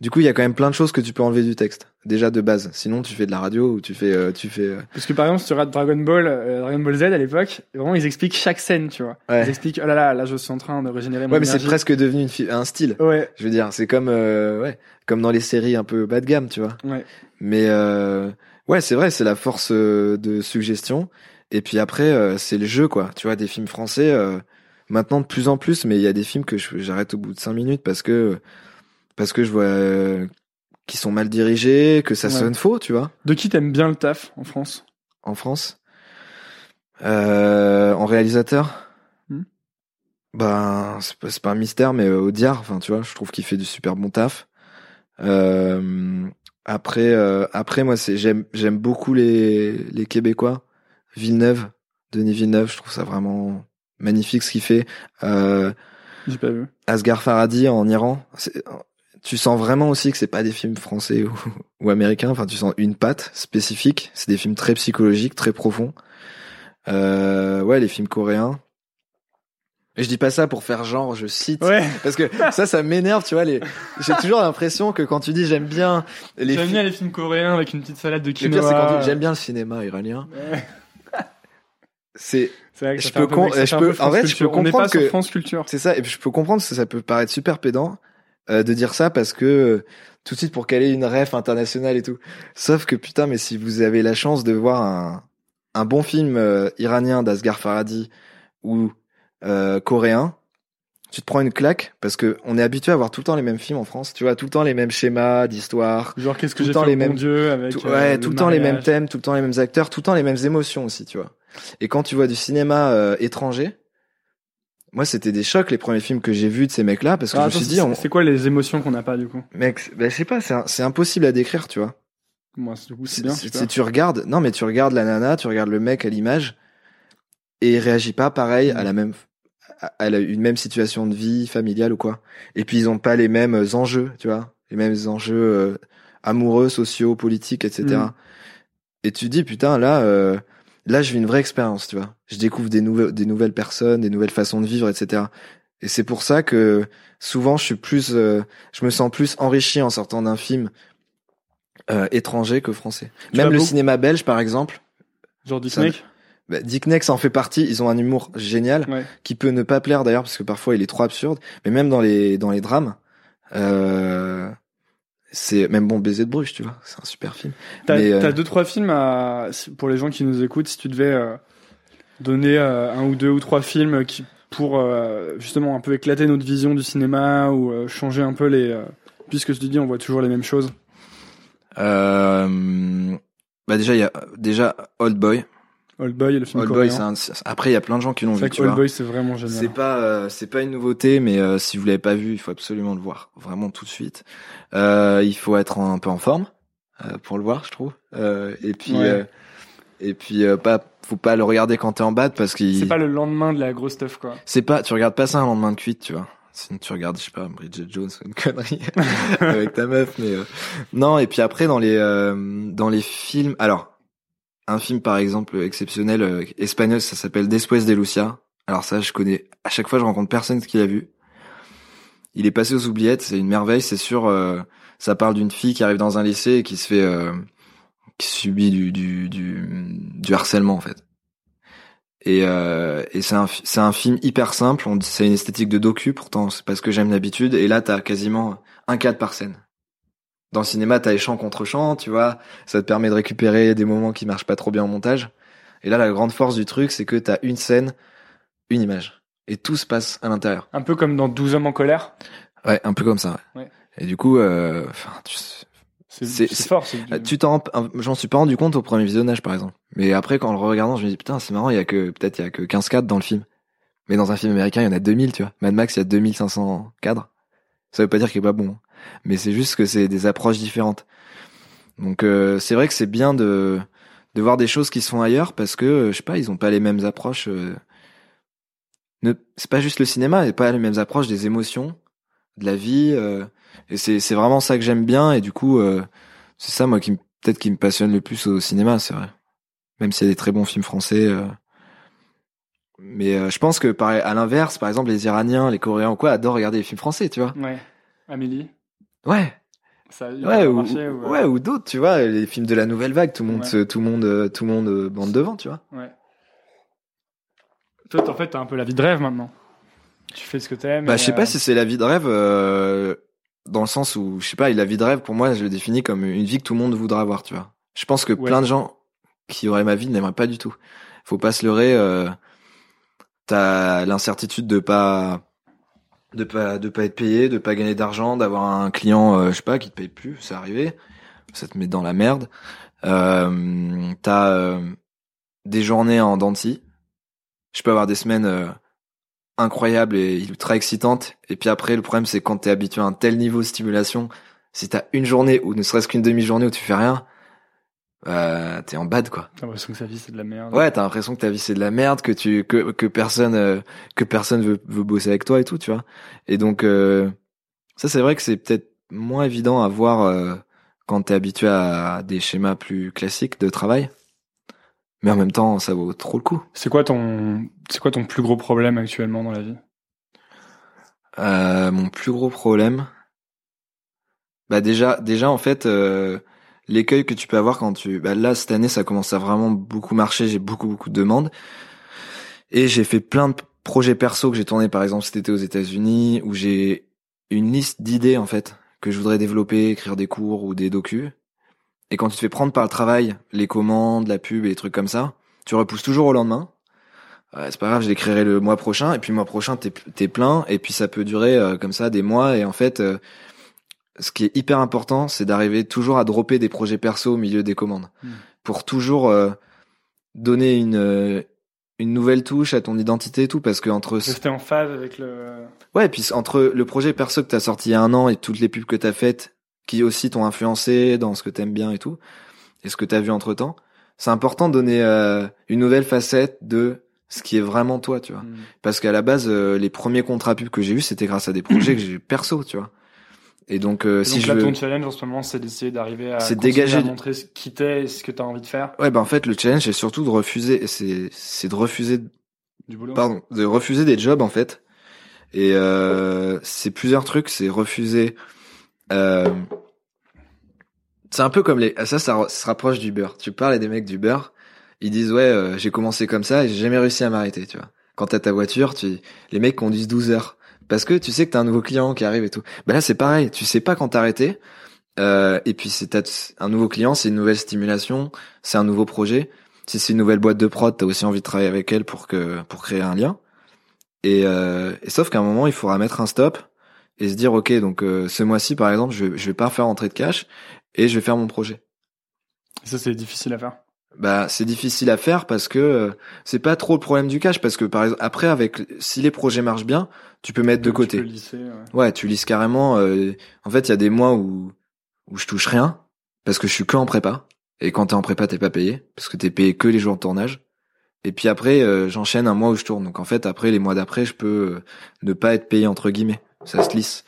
Du coup, il y a quand même plein de choses que tu peux enlever du texte déjà de base. Sinon, tu fais de la radio ou tu fais euh, tu fais euh, Parce que par exemple, si tu regardes Dragon Ball, euh, Dragon Ball Z à l'époque, vraiment, ils expliquent chaque scène, tu vois. Ouais. Ils expliquent, oh là là, là, je suis en train de régénérer mon Ouais, mais c'est presque devenu une un style. Ouais, Je veux dire, c'est comme euh, ouais, comme dans les séries un peu bas de gamme, tu vois. ouais. Mais euh, ouais, c'est vrai, c'est la force euh, de suggestion. Et puis après, euh, c'est le jeu, quoi. Tu vois, des films français, euh, maintenant de plus en plus, mais il y a des films que j'arrête au bout de cinq minutes parce que parce que je vois qu'ils sont mal dirigés, que ça Ouais. sonne faux, tu vois, De qui t'aimes bien le taf en France? En France? Euh, en réalisateur, Hmm. ben c'est pas, pas un mystère, mais euh, Audiard, enfin tu vois, je trouve qu'il fait du super bon taf. Euh, après, euh, après moi c'est j'aime j'aime beaucoup les les Québécois. Villeneuve, Denis Villeneuve, je trouve ça vraiment magnifique ce qu'il fait. Euh, J'ai pas vu. Asghar Farhadi en Iran, tu sens vraiment aussi que c'est pas des films français ou, ou américains. Enfin, tu sens une patte spécifique. C'est des films très psychologiques, très profonds. Euh, ouais, les films coréens. Et je dis pas ça pour faire genre, je cite. Ouais. Parce que ça, ça m'énerve, tu vois. Les... J'ai toujours l'impression que quand tu dis j'aime bien les J'aime films. bien les films coréens avec une petite salade de Le pire, quinoa. c'est quand tu dis, j'aime bien le cinéma iranien. Ouais. C'est, Je peux peu con- je peux- en vrai, je Culture. peux comprendre que- c'est ça. Et puis je peux comprendre que ça peut paraître super pédant euh, de dire ça parce que euh, tout de suite pour caler une ref internationale et tout. Sauf que putain, mais si vous avez la chance de voir un, un bon film euh, iranien d'Asghar Farhadi ou euh, coréen, tu te prends une claque parce que on est habitué à voir tout le temps les mêmes films en France. Tu vois, tout le temps les mêmes schémas d'histoire. Genre, qu'est-ce que tout le j'ai temps fait les mêmes- bon Dieu avec. Tout, euh, ouais, tout le temps les mêmes thèmes, tout le temps les mêmes acteurs, tout le temps les mêmes émotions aussi, tu vois. Et quand tu vois du cinéma euh, étranger, moi c'était des chocs les premiers films que j'ai vus de ces mecs-là parce que Ah, je me suis dit, on- c'est quoi les émotions qu'on n'a pas du coup mec, bah, je sais pas, c'est impossible à décrire, tu vois. Moi, du coup, c'est bien. c'est- tu regardes, non mais tu regardes la nana, tu regardes le mec à l'image et il réagit pas pareil à la même à la- une même situation de vie familiale ou quoi. Et puis ils ont pas les mêmes enjeux, tu vois, les mêmes enjeux euh, amoureux, sociaux, politiques, etc. Mm. Et tu te dis putain là, euh, là je vis une vraie expérience, tu vois. Je découvre des nouvelles, des nouvelles personnes, des nouvelles façons de vivre, etc. Et c'est pour ça que souvent je suis plus, euh, je me sens plus enrichi en sortant d'un film euh, étranger que français. Tu Même le beaucoup- cinéma belge, par exemple, Genre Disney bah, Dick Nex en fait partie. Ils ont un humour génial Ouais. qui peut ne pas plaire d'ailleurs parce que parfois il est trop absurde. Mais même dans les dans les drames, euh, c'est même bon baiser de Bruges, tu vois. C'est un super film. T'as euh, deux trois films à pour les gens qui nous écoutent. Si tu devais euh, donner euh, un ou deux ou trois films qui pour euh, justement un peu éclater notre vision du cinéma ou changer un peu les puisque je te dis on voit toujours les mêmes choses. Bah déjà il y a déjà Old Boy. Old Boy, le film Old Boy, coréen. c'est un- après il y a plein de gens qui l'ont vu, que tu Old vois. Boy c'est vraiment génial. C'est pas euh, c'est pas une nouveauté, mais euh, si vous l'avez pas vu, il faut absolument le voir, vraiment tout de suite. Euh, il faut être un peu en forme euh, pour le voir, je trouve. Euh, et puis Ouais. euh, et puis euh, pas faut pas le regarder quand t'es en bad parce qu'il C'est pas le lendemain de la grosse stuff quoi. c'est pas tu regardes pas ça un lendemain de cuite, tu vois. Sinon tu regardes je sais pas Bridget Jones ou une connerie avec ta meuf, mais euh, non. Et puis après dans les euh, dans les films, alors un film par exemple exceptionnel euh, espagnol, ça s'appelle Después de Lucia Alors ça, je connais. À chaque fois, je rencontre personne qui l'a vu. Il est passé aux oubliettes. C'est une merveille, c'est sûr. euh, ça parle d'une fille qui arrive dans un lycée et qui se fait, euh, qui subit du du du, du harcèlement en fait. Et, euh, et c'est un c'est un film hyper simple. C'est une esthétique de docu. Pourtant, c'est que j'aime d'habitude. Et là, t'as quasiment un cadre par scène. Dans le cinéma, t'as les chants contre chants, tu vois. Ça te permet de récupérer des moments qui marchent pas trop bien en montage. Et là, la grande force du truc, c'est que t'as une scène, une image. Et tout se passe à l'intérieur. Un peu comme dans 12 hommes en colère? Ouais, un peu comme ça. Ouais. Ouais. Et du coup, euh, tu, C'est fort. euh, tu t'en, j'en suis pas rendu compte au premier visionnage, par exemple. Mais après, quand en le regardant, je me dis putain, c'est marrant, il y a que peut-être il y a que 15 cadres dans le film. Mais dans un film américain, il y en a 2000, tu vois. Mad Max, il y a 2500 cadres. Ça veut pas dire qu'il est pas bon. Mais c'est juste que c'est des approches différentes. Donc euh, c'est vrai que c'est bien de de voir des choses qui se font ailleurs parce que euh, je sais pas, ils ont pas les mêmes approches. euh, ne, c'est pas juste le cinéma, et pas les mêmes approches des émotions, de la vie. et c'est c'est vraiment ça que j'aime bien et du coup c'est ça moi qui peut-être qui me passionne le plus au cinéma, c'est vrai. Même s'il y a des très bons films français. Mais je pense que par, à l'inverse, par exemple, les Iraniens, les Coréens ou quoi adorent regarder les films français, tu vois. Ouais. Amélie? Ouais, Ça ouais, ou, marché, ou, euh, ouais, ou d'autres, tu vois, les films de la nouvelle vague, tout le monde, Ouais. tout le monde, euh, tout le monde euh, bande devant, tu vois. Ouais. Toi, en fait, t'as un peu la vie de rêve maintenant. Tu fais ce que t'aimes. Bah, je sais euh, pas si c'est la vie de rêve, euh, dans le sens où, je sais pas, la vie de rêve, pour moi, je le définis comme une vie que tout le monde voudra avoir, tu vois. Je pense que Ouais. plein de gens qui auraient ma vie n'aimeraient pas du tout. Faut pas se leurrer, euh, t'as l'incertitude de pas, de pas, de pas être payé, de pas gagner d'argent, d'avoir un client, euh, je sais pas, qui te paye plus, c'est arrivé. Ça te met dans la merde. Euh, t'as, euh, des journées en dents de scie. Je peux avoir des semaines, euh, incroyable et ultra excitante. Et puis après, le problème, c'est quand t'es habitué à un tel niveau de stimulation, si t'as une journée ou ne serait-ce qu'une demi-journée où tu fais rien, euh, t'es en bad, quoi. T'as l'impression que sa vie, c'est de la merde. Ouais, t'as l'impression que ta vie c'est de la merde, que tu, que, que personne, euh, que personne veut, veut bosser avec toi et tout, tu vois. Et donc, euh, ça, c'est vrai que c'est peut-être moins évident à voir euh, quand t'es habitué à des schémas plus classiques de travail. Mais en même temps, ça vaut trop le coup. C'est quoi ton, c'est quoi ton plus gros problème actuellement dans la vie? Euh, mon plus gros problème, bah déjà, déjà en fait, euh, l'écueil que tu peux avoir quand tu, bah là cette année ça commence à vraiment beaucoup marcher, j'ai beaucoup beaucoup de demandes. Et j'ai fait plein de projets perso que j'ai tourné par exemple cet été aux États-Unis où j'ai une liste d'idées en fait que je voudrais développer, écrire des cours ou des docus et quand tu te fais prendre par le travail, les commandes, la pub et des trucs comme ça, tu repousses toujours au lendemain. Ouais, c'est pas grave, je l'écrirai le mois prochain, et puis le mois prochain, t'es, t'es plein, et puis ça peut durer euh, comme ça des mois, et en fait, euh, ce qui est hyper important, c'est d'arriver toujours à dropper des projets perso au milieu des commandes, Mm. pour toujours euh, donner une euh, une nouvelle touche à ton identité et tout, parce que entre Rester en phase avec le. Ouais, et puis entre le projet perso que t'as sorti il y a un an et toutes les pubs que t'as faites, qui aussi t'ont influencé dans ce que t'aimes bien et tout, et ce que t'as vu entre temps, c'est important de donner euh, une nouvelle facette de ce qui est vraiment toi, tu vois. Hmm. Parce qu'à la base, euh, les premiers contrats pubs que j'ai vus, c'était grâce à des projets que j'ai perso, tu vois. Et donc, euh, Et si donc je là, veux... ton challenge en ce moment, c'est d'essayer d'arriver à. C'est dégager À montrer ce qui t'es et ce que t'as envie de faire. Ouais, bah en fait, le challenge, c'est surtout de refuser, c'est, c'est de refuser Du boulot. pardon, de refuser des jobs en fait. Et euh, c'est plusieurs trucs, c'est refuser. Euh, c'est un peu comme les, ça, ça se rapproche du beurre. Tu parles à des mecs du beurre, ils disent ouais, euh, j'ai commencé comme ça et j'ai jamais réussi à m'arrêter, tu vois. Quand t'as ta voiture, tu, les mecs conduisent 12 heures parce que tu sais que t'as un nouveau client qui arrive et tout. Bah là c'est pareil, tu sais pas quand t'arrêter. Euh, et puis c'est un nouveau client, c'est une nouvelle stimulation, c'est un nouveau projet. Si c'est une nouvelle boîte de prod, t'as aussi envie de travailler avec elle pour que pour créer un lien. Et, euh, et sauf qu'à un moment, il faudra mettre un stop et se dire ok, donc euh, ce mois-ci par exemple, je je vais pas faire entrer de cash et je vais faire mon projet. Et ça, c'est difficile à faire. Bah c'est difficile à faire parce que euh, c'est pas trop le problème du cash parce que par exemple après avec si les projets marchent bien, tu peux mettre de Tu côté. peux lisser, ouais. Ouais, tu lises carrément. euh, en fait, il y a des mois où où je touche rien parce que je suis que en prépa. Et quand t'es en prépa, t'es pas payé parce que t'es payé que les jours de tournage. Et puis après, euh, j'enchaîne un mois où je tourne. Donc en fait, après les mois d'après, je peux euh, ne pas être payé entre guillemets. Ça se lisse.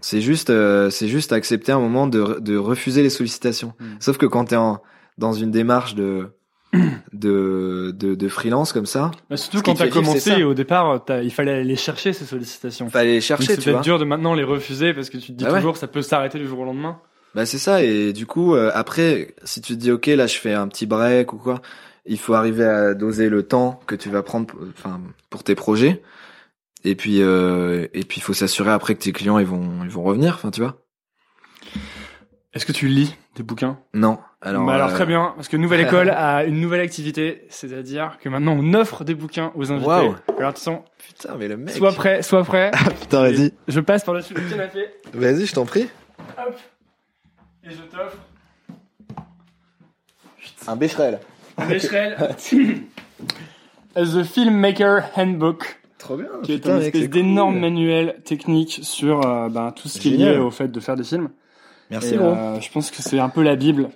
C'est juste, euh, c'est juste accepter un moment de de refuser les sollicitations. Mm. Sauf que quand t'es en dans une démarche de de, de, de freelance comme ça. Bah, surtout quand vivre, c'est commencé, au départ, t'as- il fallait aller chercher ces sollicitations. Fallait les chercher, c'est tu peut-être dur de maintenant les refuser parce que tu te dis Bah ouais. toujours ça peut s'arrêter du jour au lendemain. Bah c'est ça et du coup euh, après si tu te dis ok là je fais un petit break ou quoi, il faut arriver à doser le temps que tu vas prendre pour- enfin pour tes projets et puis euh, et puis il faut s'assurer après que tes clients ils vont ils vont revenir enfin tu vois. Est-ce que tu lis des bouquins? Non. Alors Bah alors euh, très bien, parce que Nouvelle École a une nouvelle activité, c'est-à-dire que maintenant on offre des bouquins aux invités. Waouh. Alors attention, Putain mais le mec. sois prêt, sois prêt. Putain vas-y. je passe par-dessus le canapé, Vas-y je t'en prie. hop, et je t'offre Un Becherel. Becherel The Filmmaker Handbook, Trop bien. qui est un espèce d'énorme cool. manuel technique sur euh, ben, tout ce qui est lié au fait de faire des films. Merci Et, gros. euh, je pense que c'est un peu la Bible.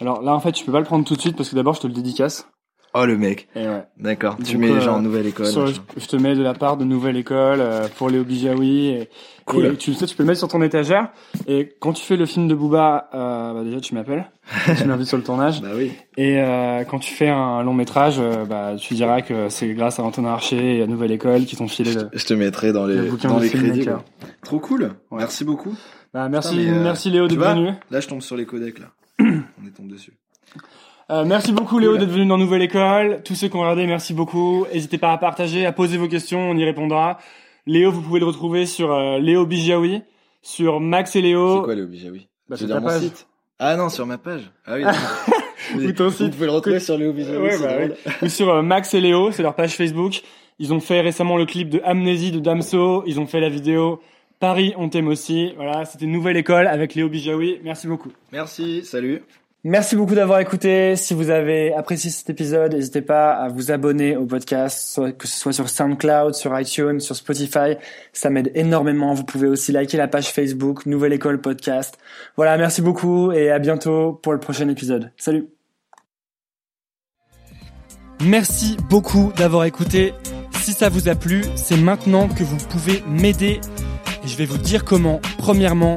Alors là en fait je peux pas le prendre tout de suite parce que d'abord je te le dédicace. Oh le mec. Et ouais. D'accord. Tu mets euh, genre nouvelle école. Sur- je te mets de la part de Nouvelle École euh, pour Léo Bijawi. Et, Cool. et tu le sais, tu peux le mettre sur ton étagère. Et quand tu fais le film de Booba, euh, bah déjà tu m'appelles, tu m'invites sur le tournage. Bah oui. Et euh, quand tu fais un long métrage, euh, bah tu diras que c'est grâce à Antonin Archer et à Nouvelle École qui t'ont filé le, Je te mettrai dans le les bouquin dans de les crédits. Trop cool. Merci beaucoup. Bah, merci, Putain, euh, merci Léo vois venu. Là je tombe sur les codecs là. On est tombé dessus. Euh, merci beaucoup Léo d'être venu dans Nouvelle École. Tous ceux qui ont regardé, merci beaucoup. N'hésitez pas à partager, à poser vos questions, on y répondra. Léo, vous pouvez le retrouver sur euh, Léo Bijawi, sur Max et Léo. C'est quoi le Bijawi Bah, dire ta mon page. site Ah non, sur ma page. Ah oui. Ou ton Vous site. pouvez le retrouver sur Léo Bijawi. Ouais, bah. Ou sur euh, Max et Léo, c'est leur page Facebook. Ils ont fait récemment le clip de Amnésie de Damso. Ils ont fait la vidéo Paris, on t'aime aussi. Voilà, c'était Nouvelle École avec Léo Bijawi. Merci beaucoup. Merci, salut. Merci beaucoup d'avoir écouté. Si vous avez apprécié cet épisode, n'hésitez pas à vous abonner au podcast, que ce soit sur SoundCloud, sur iTunes, sur Spotify. Ça m'aide énormément. Vous pouvez aussi liker la page Facebook Nouvelle École Podcast. Voilà, merci beaucoup et à bientôt pour le prochain épisode. Salut. Merci beaucoup d'avoir écouté. Si ça vous a plu, c'est maintenant que vous pouvez m'aider. Et je vais vous dire comment. Premièrement,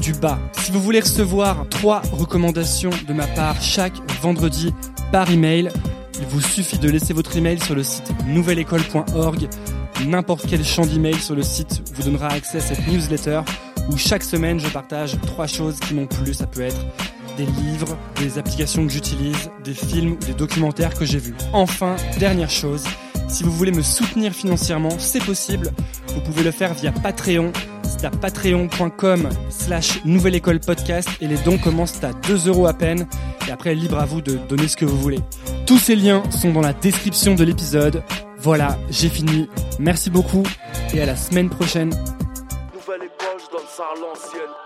du bas. Si vous voulez recevoir trois recommandations de ma part chaque vendredi par email, il vous suffit de laisser votre email sur le site nouvelleécole.org. N'importe quel champ d'email sur le site vous donnera accès à cette newsletter où chaque semaine je partage trois choses qui m'ont plu. Ça peut être des livres, des applications que j'utilise, des films ou des documentaires que j'ai vus. Enfin, dernière chose, si vous voulez me soutenir financièrement, c'est possible. Vous pouvez le faire via Patreon. C'est à patreon.com slash nouvelle école podcast et les dons commencent à 2 euros à peine. Et après, libre à vous de donner ce que vous voulez. Tous ces liens sont dans la description de l'épisode. Voilà, j'ai fini. Merci beaucoup et à la semaine prochaine. Nouvelle école, je donne ça à l'ancienne.